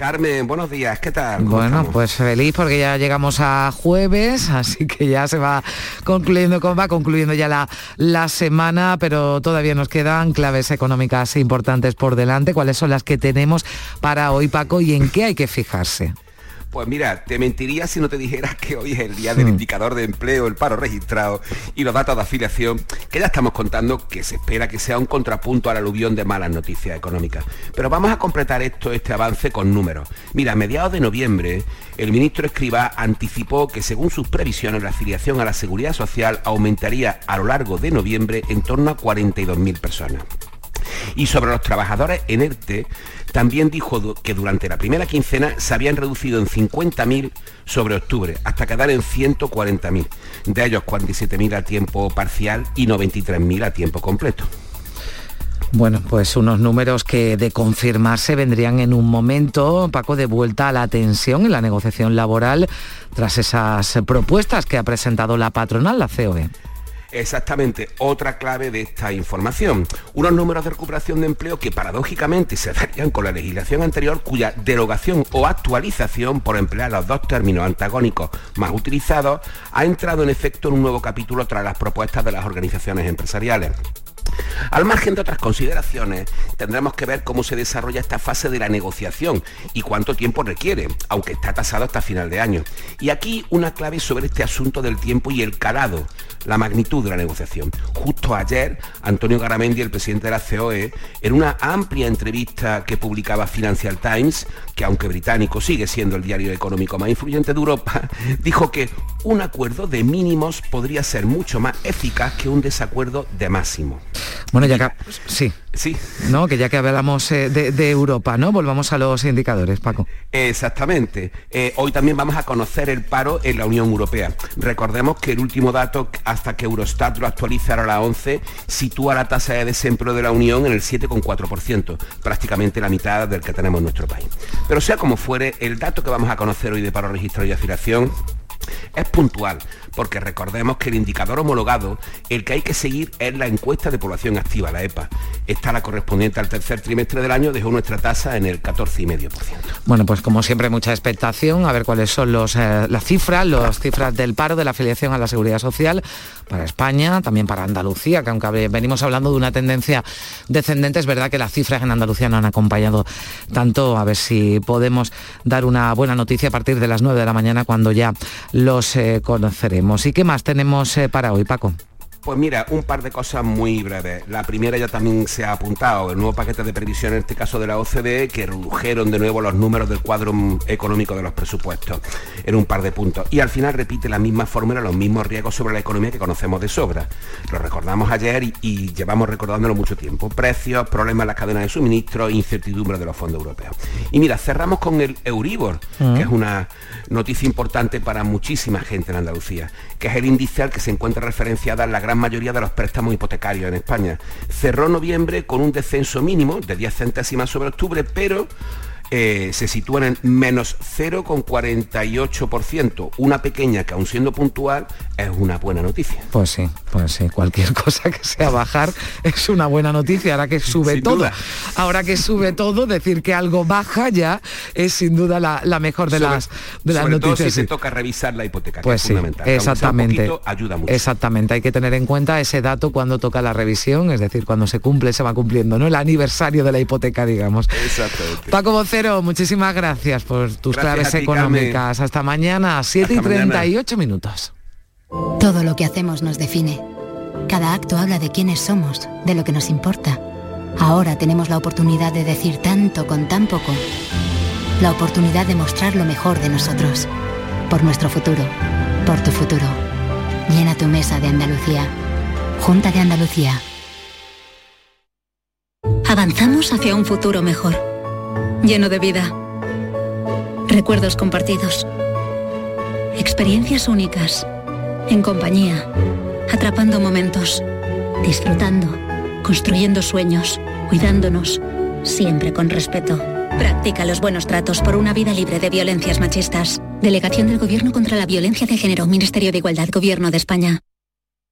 Carmen, buenos días, ¿qué tal? ¿Cómo Bueno, estamos? pues feliz porque ya llegamos a jueves, así que ya se va concluyendo, va concluyendo ya la, la semana, pero todavía nos quedan claves económicas importantes por delante. ¿Cuáles son las que tenemos para hoy, Paco, y en qué hay que fijarse? Pues mira, te mentiría si no te dijera <laughs> que hoy es el día del mm. indicador de empleo, el paro registrado y los datos de afiliación, que ya estamos contando que se espera que sea un contrapunto al aluvión de malas noticias económicas. Pero vamos a completar esto, este avance con números. Mira, a mediados de noviembre, el ministro Escriba anticipó que según sus previsiones la afiliación a la seguridad social aumentaría a lo largo de noviembre en torno a 42.000 personas. Y sobre los trabajadores en ERTE, también dijo que durante la primera quincena se habían reducido en 50.000 sobre octubre, hasta quedar en 140.000, de ellos 47.000 a tiempo parcial y 93.000 a tiempo completo. Bueno, pues unos números que de confirmarse vendrían en un momento, Paco, de vuelta a la tensión en la negociación laboral tras esas propuestas que ha presentado la patronal, la COE. Exactamente, otra clave de esta información. Unos números de recuperación de empleo que paradójicamente se darían con la legislación anterior cuya derogación o actualización, por emplear los dos términos antagónicos más utilizados, ha entrado en efecto en un nuevo capítulo tras las propuestas de las organizaciones empresariales. Al margen de otras consideraciones, tendremos que ver cómo se desarrolla esta fase de la negociación y cuánto tiempo requiere, aunque está tasado hasta final de año. Y aquí una clave sobre este asunto del tiempo y el calado, la magnitud de la negociación. Justo ayer, Antonio Garamendi, el presidente de la COE, en una amplia entrevista que publicaba Financial Times, que aunque británico sigue siendo el diario económico más influyente de Europa, <laughs> dijo que un acuerdo de mínimos podría ser mucho más eficaz que un desacuerdo de máximo. Bueno, ya que... Sí. Sí. No, que ya que hablamos eh, de, Europa, ¿no? Volvamos a los indicadores, Paco. Exactamente. Eh, hoy también vamos a conocer el paro en la Unión Europea. Recordemos que el último dato, hasta que Eurostat lo actualiza a la 11, sitúa la tasa de desempleo de la Unión en el 7,4%, prácticamente la mitad del que tenemos en nuestro país. Pero sea como fuere, el dato que vamos a conocer hoy de paro registrado y afiliación es puntual, porque recordemos que el indicador homologado, el que hay que seguir es la encuesta de población activa, la EPA. Esta, la correspondiente al tercer trimestre del año, dejó nuestra tasa en el 14,5%. Bueno, pues como siempre, mucha expectación, a ver cuáles son los, eh, las cifras, las cifras del paro, de la afiliación a la Seguridad Social para España, también para Andalucía, que aunque venimos hablando de una tendencia descendente, es verdad que las cifras en Andalucía no han acompañado tanto, a ver si podemos dar una buena noticia a partir de las 9 de la mañana cuando ya los eh, conoceremos. ¿Y qué más tenemos eh, para hoy, Paco? Pues mira, un par de cosas muy breves. La primera ya también se ha apuntado, el nuevo paquete de previsión, en este caso de la OCDE, que redujeron de nuevo los números del cuadro económico de los presupuestos en un par de puntos. Y al final repite la misma fórmula, los mismos riesgos sobre la economía que conocemos de sobra. Lo recordamos ayer y, llevamos recordándolo mucho tiempo. Precios, problemas en las cadenas de suministro, incertidumbre de los fondos europeos. Y mira, cerramos con el Euribor, mm. que es una noticia importante para muchísima gente en Andalucía, que es el índice al que se encuentra referenciada en la gran mayoría de los préstamos hipotecarios en España. Cerró noviembre con un descenso mínimo de 10 centésimas sobre octubre, pero eh, se sitúan en menos 0,48%. Una pequeña que aún siendo puntual es una buena noticia. Pues sí, pues sí, cualquier <laughs> cosa que sea bajar es una buena noticia. Ahora que sube todo, ahora que sube todo, decir que algo baja ya es sin duda la, mejor de las de las noticias. Todo si se toca revisar la hipoteca, pues es fundamental. Exactamente. ayuda mucho. Exactamente, hay que tener en cuenta ese dato cuando toca la revisión, es decir, cuando se cumple, se va cumpliendo, ¿no? El aniversario de la hipoteca, digamos. Exactamente. Paco muchísimas gracias por tus claves económicas. Hasta mañana, 7 y 38 minutos. Todo lo que hacemos nos define. Cada acto habla de quiénes somos, de lo que nos importa. Ahora tenemos la oportunidad de decir tanto con tan poco. La oportunidad de mostrar lo mejor de nosotros. Por nuestro futuro. Por tu futuro. Llena tu mesa de Andalucía. Junta de Andalucía. Avanzamos hacia un futuro mejor lleno de vida, recuerdos compartidos, experiencias únicas, en compañía, atrapando momentos, disfrutando, construyendo sueños, cuidándonos, siempre con respeto. Practica los buenos tratos por una vida libre de violencias machistas. Delegación del Gobierno contra la Violencia de Género, Ministerio de Igualdad, Gobierno de España.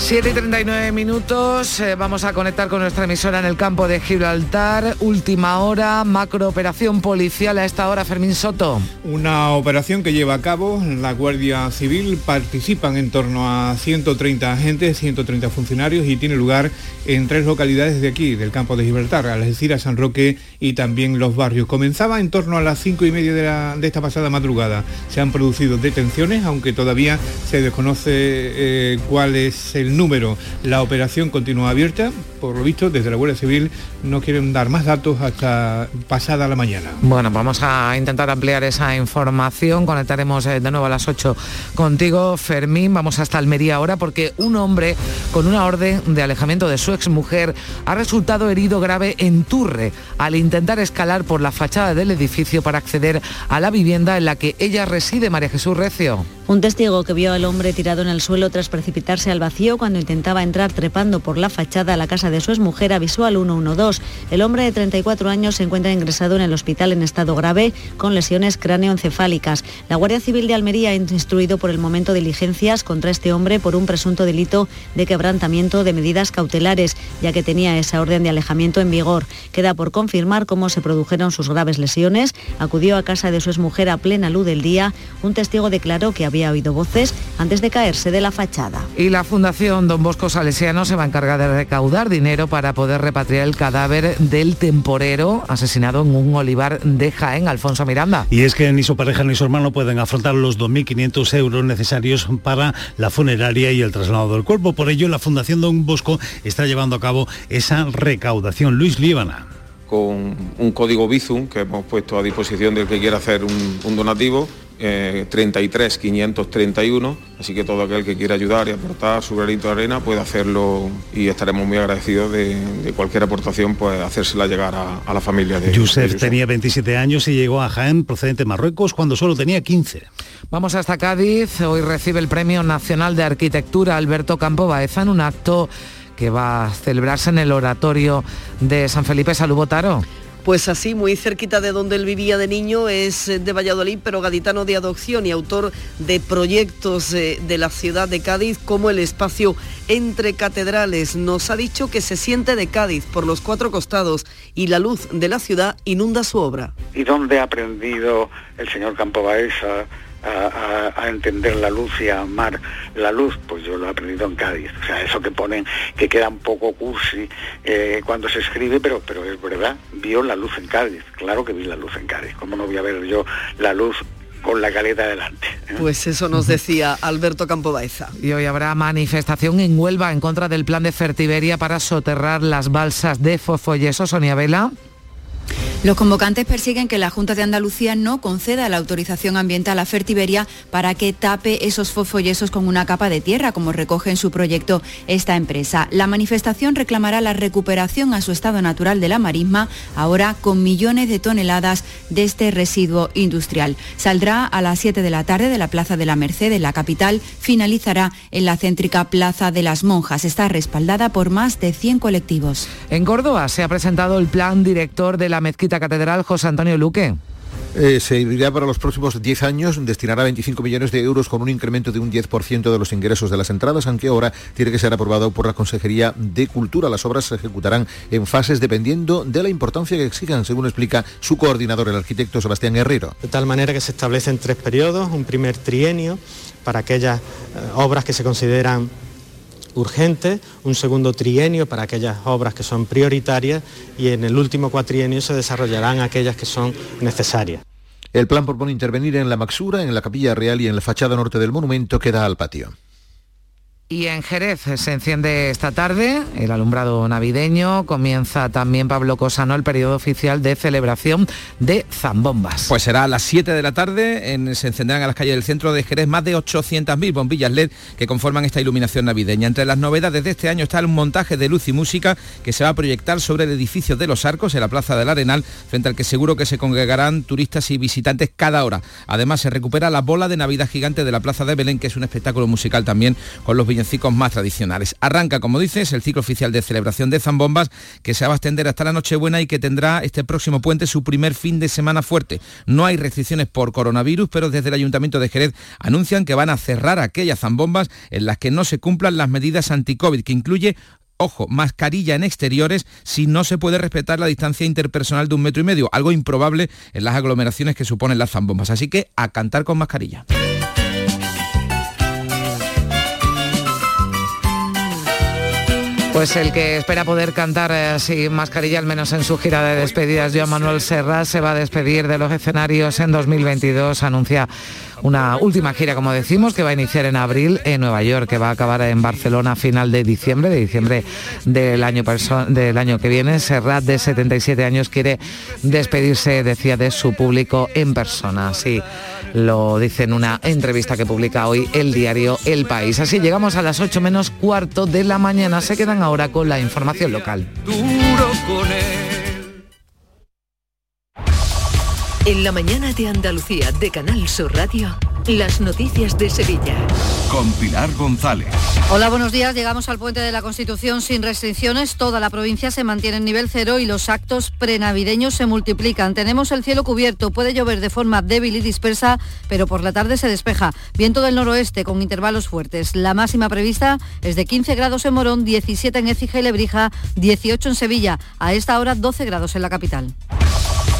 7 y 39 minutos, eh, vamos a conectar con nuestra emisora en el campo de Gibraltar. Última hora, macrooperación policial a esta hora, Fermín Soto. Una operación que lleva a cabo la Guardia Civil, participan en torno a 130 agentes, 130 funcionarios y tiene lugar en tres localidades de aquí, del campo de Gibraltar, Algeciras, San Roque y también los barrios. Comenzaba en torno a las 5 y media de, esta pasada madrugada. Se han producido detenciones, aunque todavía se desconoce eh, cuál es el número. La operación continúa abierta, por lo visto, desde la Guardia Civil no quieren dar más datos hasta pasada la mañana. Bueno, vamos a intentar ampliar esa información. Conectaremos eh, de nuevo a las 8 contigo, Fermín. Vamos hasta Almería ahora porque un hombre con una orden de alejamiento de su exmujer ha resultado herido grave en Turre al intentar escalar por la fachada del edificio para acceder a la vivienda en la que ella reside, María Jesús Recio. Un testigo que vio al hombre tirado en el suelo tras precipitarse al vacío cuando intentaba entrar trepando por la fachada a la casa de su exmujer avisó al 112. El hombre de 34 años se encuentra ingresado en el hospital en estado grave con lesiones cráneoencefálicas. La Guardia Civil de Almería ha instruido por el momento diligencias contra este hombre por un presunto delito de quebrantamiento de medidas cautelares, ya que tenía esa orden de alejamiento en vigor. Queda por confirmar cómo se produjeron sus graves lesiones. Acudió a casa de su exmujer a plena luz del día. Un testigo declaró que había oído voces antes de caerse de la fachada. Y la Fundación Don Bosco Salesiano se va a encargar de recaudar dinero para poder repatriar el cadáver del temporero asesinado en un olivar de Jaén, Alfonso Miranda. Y es que ni su pareja ni su hermano pueden afrontar los 2.500 euros necesarios para la funeraria y el traslado del cuerpo. Por ello, la Fundación Don Bosco está llevando a cabo esa recaudación. Luis Líbana. con un código Bizum que hemos puesto a disposición del que quiera hacer un, un donativo, eh, 33 531, así que todo aquel que quiera ayudar y aportar su granito de arena puede hacerlo y estaremos muy agradecidos de, de cualquier aportación, pues hacérsela llegar a, a la familia de Yusef de tenía 27 años y llegó a Jaén procedente de Marruecos cuando solo tenía 15. Vamos hasta Cádiz. Hoy recibe el Premio Nacional de Arquitectura Alberto Campo Baeza en un acto que va a celebrarse en el oratorio de San Felipe Salubotaro. Pues así, muy cerquita de donde él vivía de niño, es eh, de Valladolid, pero gaditano de adopción y autor de proyectos eh, de la ciudad de Cádiz, como el espacio entre catedrales. Nos ha dicho que se siente de Cádiz por los cuatro costados y la luz de la ciudad inunda su obra. y dónde ha aprendido el señor Campo Baeza a, a- a entender la luz y a amar la luz, pues yo lo he aprendido en Cádiz. O sea, eso que ponen, que queda un poco cursi eh, cuando se escribe, pero, pero es verdad, vio la luz en Cádiz. Claro que vi la luz en Cádiz. ¿Cómo no voy a ver yo la luz con la caleta delante? eh? Pues eso nos decía Alberto Campo Baeza. Y hoy habrá manifestación en Huelva en contra del plan de Fertiberia para soterrar las balsas de Fosfoyeso. Sonia Vela. Los convocantes persiguen que la Junta de Andalucía no conceda la autorización ambiental a Fertiberia para que tape esos fosfoyesos con una capa de tierra, como recoge en su proyecto esta empresa. La manifestación reclamará la recuperación a su estado natural de la marisma, ahora con millones de toneladas de este residuo industrial. Saldrá a las 7 de la tarde de la Plaza de la Merced en la capital, finalizará en la céntrica Plaza de las Monjas. Está respaldada por más de 100 colectivos. En Córdoba se ha presentado el plan director de la Mezquita Catedral José Antonio Luque. Eh, se irá para los próximos 10 años, destinará 25 millones de euros con un incremento de un 10% de los ingresos de las entradas, aunque ahora tiene que ser aprobado por la Consejería de Cultura. Las obras se ejecutarán en fases dependiendo de la importancia que exijan, según explica su coordinador, el arquitecto Sebastián Herrero. de tal manera que se establecen tres periodos, un primer trienio para aquellas eh, obras que se consideran urgentes, un segundo trienio para aquellas obras que son prioritarias y en el último cuatrienio se desarrollarán aquellas que son necesarias. El plan propone intervenir en la Maxura, en la Capilla Real y en la fachada norte del monumento que da al patio. Y en Jerez se enciende esta tarde el alumbrado navideño. Comienza también Pablo Cosano el periodo oficial de celebración de zambombas. Pues será a las 7 de la tarde. En, se encenderán a las calles del centro de Jerez más de 800.000 bombillas LED que conforman esta iluminación navideña. Entre las novedades de este año está el montaje de luz y música que se va a proyectar sobre el edificio de los Arcos en la Plaza del Arenal, frente al que seguro que se congregarán turistas y visitantes cada hora. Además se recupera la bola de Navidad gigante de la Plaza de Belén, que es un espectáculo musical también con los villancicos más tradicionales. Arranca, como dices, el ciclo oficial de celebración de zambombas que se va a extender hasta la Nochebuena y que tendrá este próximo puente su primer fin de semana fuerte. No hay restricciones por coronavirus, pero desde el Ayuntamiento de Jerez anuncian que van a cerrar aquellas zambombas en las que no se cumplan las medidas anti-COVID, que incluye ojo, mascarilla en exteriores si no se puede respetar la distancia interpersonal de un metro y medio, algo improbable en las aglomeraciones que suponen las zambombas. Así que a cantar con mascarilla. Pues el que espera poder cantar eh, sin mascarilla, al menos en su gira de despedidas, Joan Manuel Serra, se va a despedir de los escenarios en 2022. Anuncia una última gira, como decimos, que va a iniciar en abril en Nueva York, que va a acabar en Barcelona a final de diciembre, de diciembre del año, del año que viene. Serrat, de 77 años, quiere despedirse, decía, de su público en persona. Sí lo dice en una entrevista que publica hoy el diario El País. Así llegamos a las 8 menos cuarto de la mañana. Se quedan ahora con la información local. En la mañana de Andalucía de Canal Sur Radio. Las noticias de Sevilla. Con Pilar González. Hola, buenos días. Llegamos al puente de la Constitución sin restricciones. Toda la provincia se mantiene en nivel cero y los actos prenavideños se multiplican. Tenemos el cielo cubierto. Puede llover de forma débil y dispersa, pero por la tarde se despeja. Viento del noroeste con intervalos fuertes. La máxima prevista es de 15 grados en Morón, 17 en Écija y Lebrija, 18 en Sevilla. A esta hora 12 grados en la capital.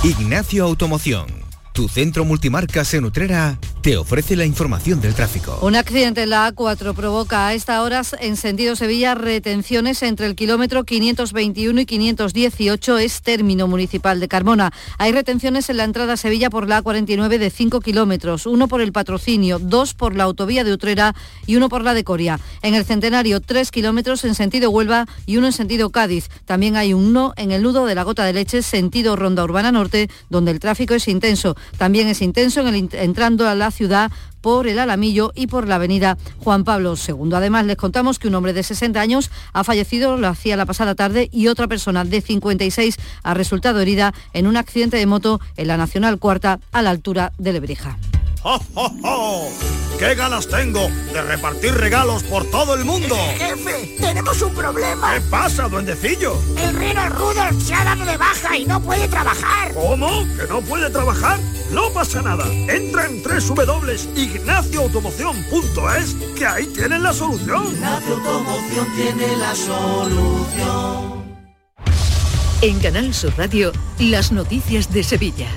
Ignacio Automoción tu centro multimarcas en Utrera te ofrece la información del tráfico. Un accidente en la A4 provoca a esta hora en sentido Sevilla retenciones entre el kilómetro 521 y 518 es término municipal de Carmona. Hay retenciones en la entrada a Sevilla por la A49 de 5 kilómetros, uno por el patrocinio, dos por la autovía de Utrera y uno por la de Coria. En el centenario 3 kilómetros en sentido Huelva y uno en sentido Cádiz. También hay un no en el nudo de la gota de leche sentido Ronda Urbana Norte donde el tráfico es intenso. También es intenso en el, entrando a la ciudad por el Alamillo y por la avenida Juan Pablo II. Además, les contamos que un hombre de 60 años ha fallecido, lo hacía la pasada tarde, y otra persona de 56 ha resultado herida en un accidente de moto en la Nacional Cuarta a la altura de Lebrija. ¡Oh, oh, oh! qué ganas tengo de repartir regalos por todo el mundo! ¡Jefe! ¡Tenemos un problema! ¿Qué pasa, duendecillo? El reno Rudolf se ha dado de baja y no puede trabajar. ¿Cómo? ¿Que no puede trabajar? No pasa nada. Entra en www.ignacioautomoción.es que ahí tienen la solución. Ignacio Automoción tiene la solución. En Canal Sur Radio, las noticias de Sevilla.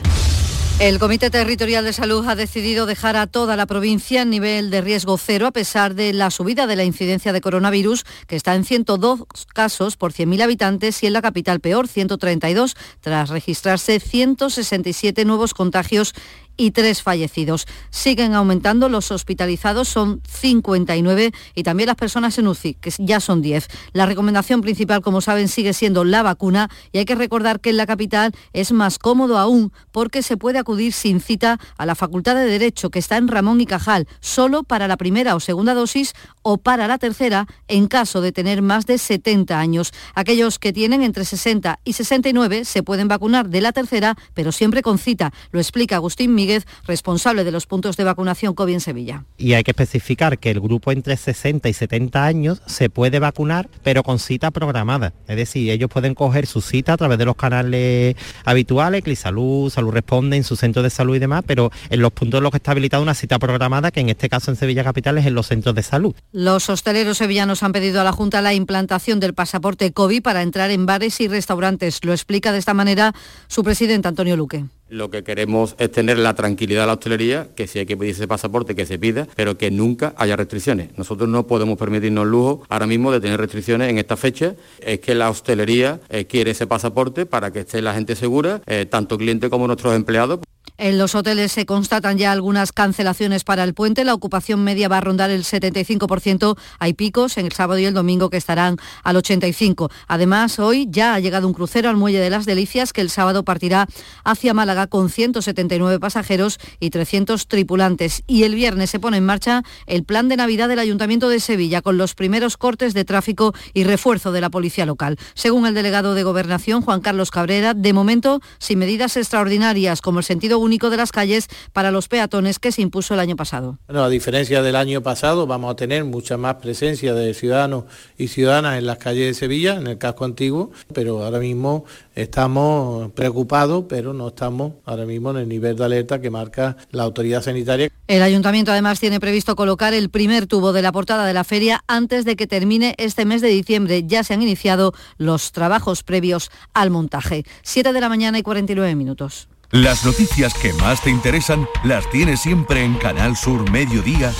El Comité Territorial de Salud ha decidido dejar a toda la provincia en nivel de riesgo cero a pesar de la subida de la incidencia de coronavirus, que está en 102 casos por 100.000 habitantes y en la capital peor, 132, tras registrarse 167 nuevos contagios y tres fallecidos. Siguen aumentando los hospitalizados, son 59 y también las personas en UCI, que ya son 10. La recomendación principal, como saben, sigue siendo la vacuna y hay que recordar que en la capital es más cómodo aún porque se puede acudir sin cita a la Facultad de Derecho, que está en Ramón y Cajal, solo para la primera o segunda dosis o para la tercera en caso de tener más de 70 años. Aquellos que tienen entre 60 y 69 se pueden vacunar de la tercera, pero siempre con cita. Lo explica Agustín Míguez, responsable de los puntos de vacunación COVID en Sevilla. Y hay que especificar que el grupo entre 60 y 70 años se puede vacunar, pero con cita programada. Es decir, ellos pueden coger su cita a través de los canales habituales, Clisalud, Salud Responde, en su centro de salud y demás, pero en los puntos en los que está habilitada una cita programada, que en este caso en Sevilla Capital es en los centros de salud. Los hosteleros sevillanos han pedido a la Junta la implantación del pasaporte COVID para entrar en bares y restaurantes. Lo explica de esta manera su presidente Antonio Luque. Lo que queremos es tener la tranquilidad de la hostelería, que si hay que pedir ese pasaporte, que se pida, pero que nunca haya restricciones. Nosotros no podemos permitirnos el lujo ahora mismo de tener restricciones en esta fecha. Es que la hostelería eh, quiere ese pasaporte para que esté la gente segura, eh, tanto cliente como nuestros empleados. En los hoteles se constatan ya algunas cancelaciones para el puente. La ocupación media va a rondar el 75%. Hay picos en el sábado y el domingo que estarán al 85%. Además, hoy ya ha llegado un crucero al Muelle de las Delicias que el sábado partirá hacia Málaga con 179 pasajeros y 300 tripulantes. Y el viernes se pone en marcha el plan de Navidad del Ayuntamiento de Sevilla con los primeros cortes de tráfico y refuerzo de la policía local. Según el delegado de Gobernación, Juan Carlos Cabrera, de momento sin medidas extraordinarias como el sentido único de las calles para los peatones que se impuso el año pasado. Bueno, a diferencia del año pasado, vamos a tener mucha más presencia de ciudadanos y ciudadanas en las calles de Sevilla, en el casco antiguo, pero ahora mismo estamos preocupados, pero no estamos ahora mismo en el nivel de alerta que marca la autoridad sanitaria. El ayuntamiento además tiene previsto colocar el primer tubo de la portada de la feria antes de que termine este mes de diciembre. Ya se han iniciado los trabajos previos al montaje. 7 de la mañana y 49 minutos. Las noticias que más te interesan las tienes siempre en Canal Sur Mediodía.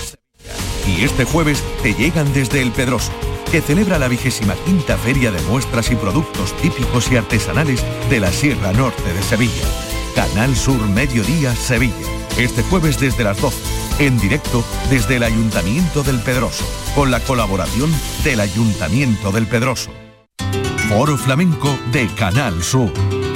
Y este jueves te llegan desde El Pedroso, que celebra la vigésima quinta feria de muestras y productos típicos y artesanales de la Sierra Norte de Sevilla. Canal Sur Mediodía Sevilla. Este jueves desde las 12, en directo desde el Ayuntamiento del Pedroso, con la colaboración del Ayuntamiento del Pedroso. Foro Flamenco de Canal Sur.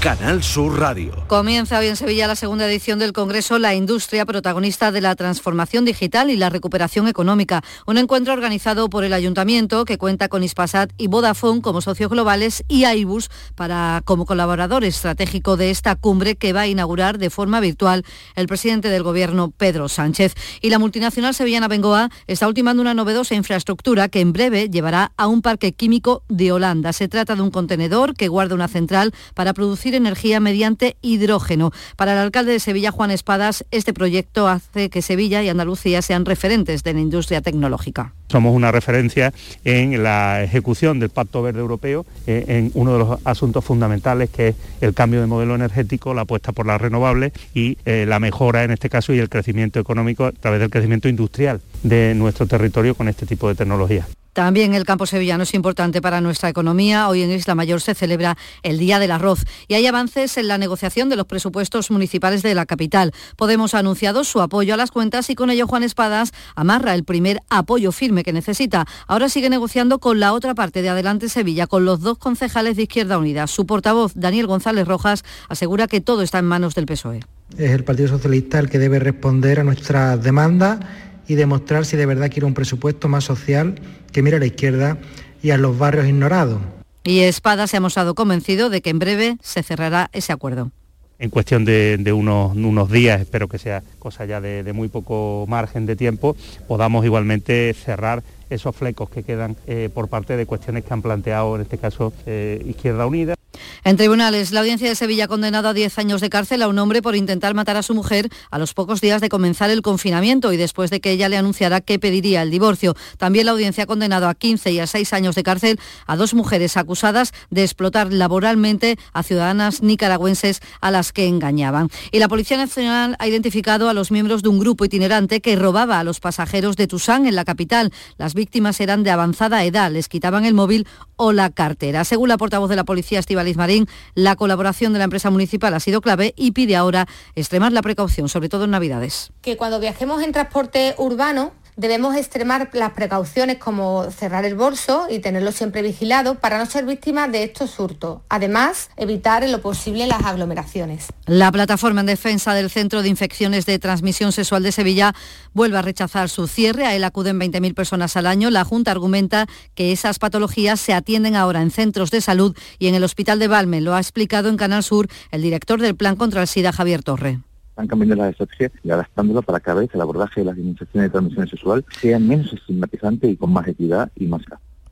Canal Sur Radio. Comienza hoy en Sevilla la segunda edición del Congreso La Industria, protagonista de la transformación digital y la recuperación económica. Un encuentro organizado por el Ayuntamiento que cuenta con Ispasat y Vodafone como socios globales y Airbus para, como colaborador estratégico de esta cumbre que va a inaugurar de forma virtual el presidente del Gobierno, Pedro Sánchez. Y la multinacional sevillana Bengoa está ultimando una novedosa infraestructura que en breve llevará a un parque químico de Holanda. Se trata de un contenedor que guarda una central para producir energía mediante hidrógeno. Para el alcalde de Sevilla, Juan Espadas, este proyecto hace que Sevilla y Andalucía sean referentes de la industria tecnológica. Somos una referencia en la ejecución del Pacto Verde Europeo, eh, en uno de los asuntos fundamentales que es el cambio de modelo energético, la apuesta por las renovables y eh, la mejora en este caso y el crecimiento económico a través del crecimiento industrial de nuestro territorio con este tipo de tecnología. También el campo sevillano es importante para nuestra economía. Hoy en Isla Mayor se celebra el Día del Arroz y hay avances en la negociación de los presupuestos municipales de la capital. Podemos ha anunciado su apoyo a las cuentas y con ello Juan Espadas amarra el primer apoyo firme que necesita. Ahora sigue negociando con la otra parte de Adelante Sevilla, con los dos concejales de Izquierda Unida. Su portavoz, Daniel González Rojas, asegura que todo está en manos del PSOE. Es el Partido Socialista el que debe responder a nuestras demandas y demostrar si de verdad quiere un presupuesto más social que mire a la izquierda y a los barrios ignorados. Y Espada se ha mostrado convencido de que en breve se cerrará ese acuerdo en cuestión de, unos, unos, días, espero que sea cosa ya de, muy poco margen de tiempo, podamos igualmente cerrar esos flecos que quedan eh, por parte de cuestiones que han planteado, en este caso, eh, Izquierda Unida. En tribunales, la audiencia de Sevilla ha condenado a 10 años de cárcel a un hombre por intentar matar a su mujer a los pocos días de comenzar el confinamiento y después de que ella le anunciara que pediría el divorcio. También la audiencia ha condenado a 15 y a 6 años de cárcel a dos mujeres acusadas de explotar laboralmente a ciudadanas nicaragüenses a las que engañaban. Y la Policía Nacional ha identificado a los miembros de un grupo itinerante que robaba a los pasajeros de Tusán en la capital. Las víctimas eran de avanzada edad, les quitaban el móvil o la cartera. Según la portavoz de la policía, Estivalis Marín, la colaboración de la empresa municipal ha sido clave y pide ahora extremar la precaución, sobre todo en Navidades. Que cuando viajemos en transporte urbano debemos extremar las precauciones como cerrar el bolso y tenerlo siempre vigilado para no ser víctimas de estos hurtos. Además, evitar en lo posible las aglomeraciones. La plataforma en defensa del Centro de Infecciones de Transmisión Sexual de Sevilla vuelve a rechazar su cierre. A él acuden 20.000 personas al año. La Junta argumenta que esas patologías se atienden ahora en centros de salud y en el Hospital de Valme. Lo ha explicado en Canal Sur el director del Plan contra el SIDA, Javier Torre están cambiando las estrategias y adaptándolo para que cada vez el abordaje de las infecciones de transmisión sexual sea menos estigmatizante y con más equidad y más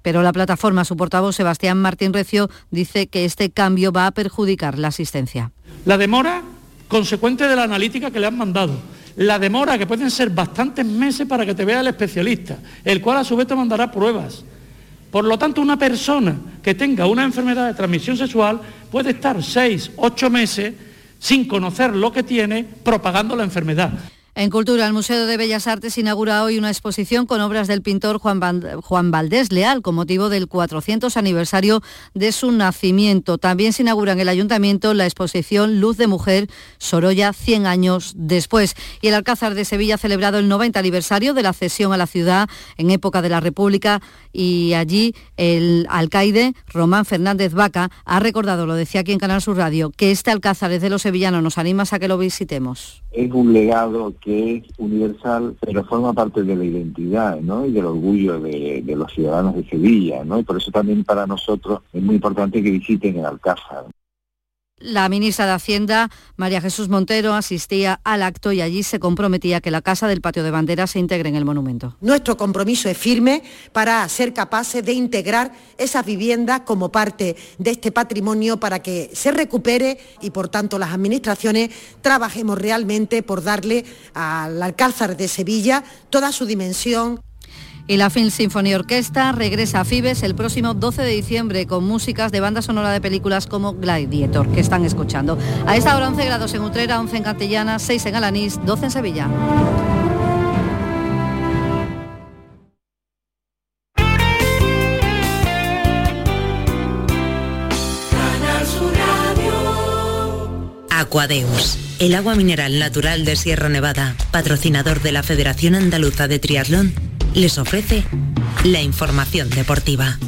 pero la plataforma, su portavoz Sebastián Martín Recio, dice que este cambio va a perjudicar la asistencia. La demora consecuente de la analítica que le han mandado. La demora, que pueden ser bastantes meses para que te vea el especialista, el cual a su vez te mandará pruebas. Por lo tanto, una persona que tenga una enfermedad de transmisión sexual puede estar seis, ocho meses sin conocer lo que tiene, propagando la enfermedad. En Cultura, el Museo de Bellas Artes inaugura hoy una exposición con obras del pintor Juan, Juan Valdés Leal con motivo del 400 aniversario de su nacimiento. También se inaugura en el Ayuntamiento la exposición Luz de Mujer Sorolla 100 años después. Y el Alcázar de Sevilla ha celebrado el 90 aniversario de la cesión a la ciudad en época de la República y allí el alcaide Román Fernández Vaca ha recordado, lo decía aquí en Canal Sur Radio, que este Alcázar es de los sevillanos. Nos animas a que lo visitemos. Es un legado que es universal, pero forma parte de la identidad ¿no? y del orgullo de, los ciudadanos de Sevilla. ¿no? Y por eso también para nosotros es muy importante que visiten el Alcázar. La ministra de Hacienda, María Jesús Montero, asistía al acto y allí se comprometía que la Casa del Patio de Bandera se integre en el monumento. Nuestro compromiso es firme para ser capaces de integrar esas viviendas como parte de este patrimonio para que se recupere y por tanto las administraciones trabajemos realmente por darle al Alcázar de Sevilla toda su dimensión y la Film Symphony Orquesta regresa a Fibes el próximo 12 de diciembre con músicas de banda sonora de películas como Gladiator, que están escuchando. A esta hora 11 grados en Utrera, 11 en Castellana, 6 en Alanís, 12 en Sevilla. Aquadeus, el agua mineral natural de Sierra Nevada, patrocinador de la Federación Andaluza de Triatlón les ofrece la información deportiva.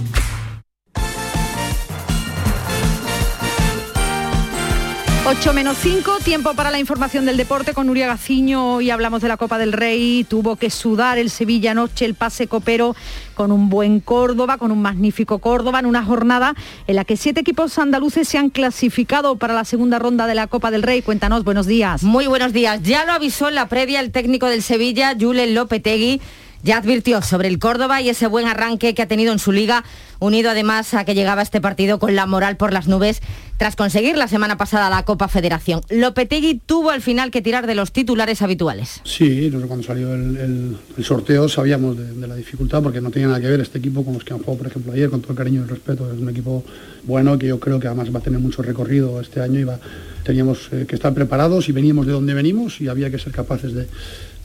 8 menos 5, tiempo para la información del deporte con Nuria Gaciño. y hablamos de la Copa del Rey. Tuvo que sudar el Sevilla anoche, el pase copero con un buen Córdoba, con un magnífico Córdoba, en una jornada en la que siete equipos andaluces se han clasificado para la segunda ronda de la Copa del Rey. Cuéntanos, buenos días. Muy buenos días. Ya lo avisó en la previa el técnico del Sevilla, Julen Lopetegui ya advirtió sobre el Córdoba y ese buen arranque que ha tenido en su liga, unido además a que llegaba este partido con la moral por las nubes tras conseguir la semana pasada la Copa Federación. Lopetegui tuvo al final que tirar de los titulares habituales. Sí, cuando salió el, sorteo sabíamos de, la dificultad porque no tenía nada que ver este equipo con los que han jugado, por ejemplo, ayer, con todo el cariño y el respeto. Es un equipo bueno que yo creo que además va a tener mucho recorrido este año y teníamos eh, que estar preparados y veníamos de donde venimos y había que ser capaces de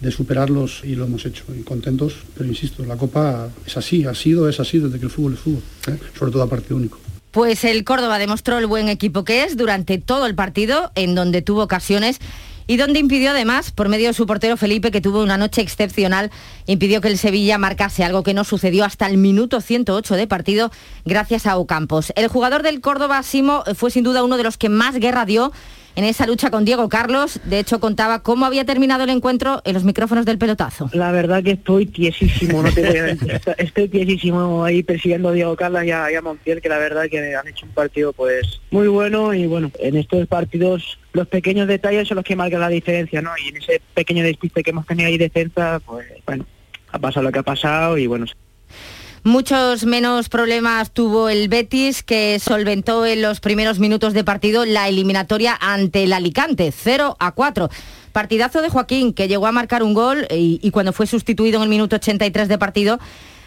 de superarlos y lo hemos hecho. Y contentos, pero insisto, la Copa es así, ha sido, es así desde que el fútbol es fútbol, ¿eh? sobre todo a partido único. Pues el Córdoba demostró el buen equipo que es durante todo el partido, en donde tuvo ocasiones y donde impidió además, por medio de su portero Felipe, que tuvo una noche excepcional, impidió que el Sevilla marcase algo que no sucedió hasta el minuto 108 de partido gracias a Ocampos. El jugador del Córdoba, Simo, fue sin duda uno de los que más guerra dio en esa lucha con Diego Carlos. De hecho, contaba cómo había terminado el encuentro en los micrófonos del pelotazo. La verdad que estoy tiesísimo, no te <laughs> estoy tiesísimo ahí persiguiendo a Diego Carlos y a, Montiel, que la verdad que han hecho un partido pues muy bueno y bueno, en estos partidos los pequeños detalles son los que marcan la diferencia, ¿no? Y en ese pequeño despiste que hemos tenido ahí defensa, pues bueno, ha pasado lo que ha pasado y bueno, Muchos menos problemas tuvo el Betis, que solventó en los primeros minutos de partido la eliminatoria ante el Alicante, 0 a 4. Partidazo de Joaquín, que llegó a marcar un gol y, cuando fue sustituido en el minuto 83 de partido,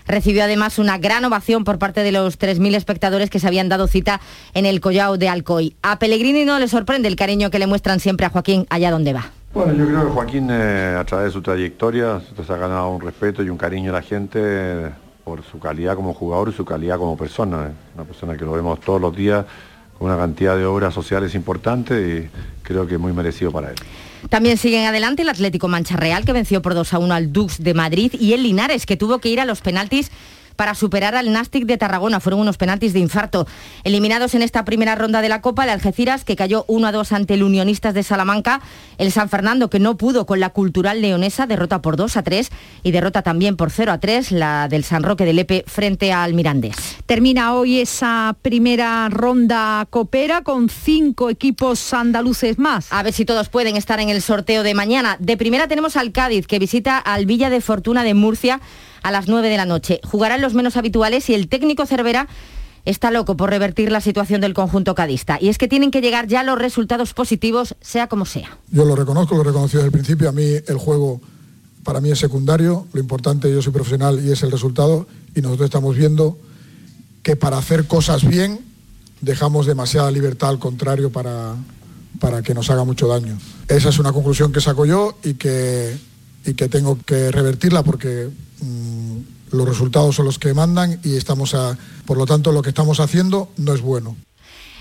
recibió además una gran ovación por parte de los 3.000 espectadores que se habían dado cita en el Collao de Alcoy. A Pellegrini no le sorprende el cariño que le muestran siempre a Joaquín allá donde va. Bueno, yo creo que Joaquín eh, a través de su trayectoria se ha ganado un respeto y un cariño a la gente por su calidad como jugador y su calidad como persona. Una persona que lo vemos todos los días con una cantidad de obras sociales importantes y creo que muy merecido para él. También siguen adelante el Atlético Mancha Real, que venció por 2 a 1 al Dux de Madrid, y el Linares, que tuvo que ir a los penaltis para superar al Nastic de Tarragona. Fueron unos penaltis de infarto. Eliminados en esta primera ronda de la Copa, el Algeciras, que cayó 1 a 2 ante el Unionistas de Salamanca. El San Fernando, que no pudo con la Cultural Leonesa, derrota por 2 a 3 y derrota también por 0 a 3 la del San Roque de Lepe frente al Mirandés. Termina hoy esa primera ronda copera con cinco equipos andaluces más. A ver si todos pueden estar en el sorteo de mañana. De primera tenemos al Cádiz, que visita al Villa de Fortuna de Murcia a las 9 de la noche. Jugarán los menos habituales y el técnico Cervera está loco por revertir la situación del conjunto cadista. Y es que tienen que llegar ya los resultados positivos, sea como sea. Yo lo reconozco, lo he reconocido desde el principio. A mí el juego para mí es secundario. Lo importante, yo soy profesional y es el resultado. Y nosotros estamos viendo que para hacer cosas bien dejamos demasiada libertad al contrario para, para que nos haga mucho daño. Esa es una conclusión que saco yo y que, y que tengo que revertirla porque los resultados son los que mandan y estamos a, por lo tanto lo que estamos haciendo no es bueno.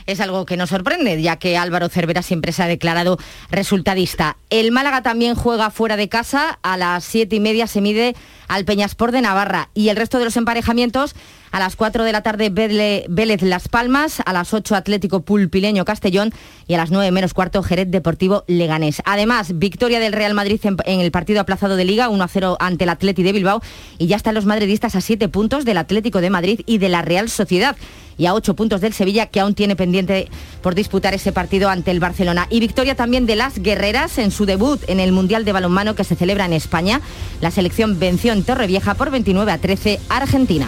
Es algo que nos sorprende, ya que Álvaro Cervera siempre se ha declarado resultadista. El Málaga también juega fuera de casa, a las siete y media se mide al Peñaspor de Navarra. Y el resto de los emparejamientos a las 4 de la tarde Vélez Las Palmas, a las 8 Atlético Pulpileño Castellón y a las 9 menos cuarto Jerez Deportivo Leganés. Además, victoria del Real Madrid en, el partido aplazado de Liga, 1 a 0 ante el Atleti de Bilbao y ya están los madridistas a 7 puntos del Atlético de Madrid y de la Real Sociedad y a 8 puntos del Sevilla que aún tiene pendiente por disputar ese partido ante el Barcelona. Y victoria también de las guerreras en su debut en el Mundial de Balonmano que se celebra en España. La selección venció en Torrevieja por 29 a 13 a Argentina.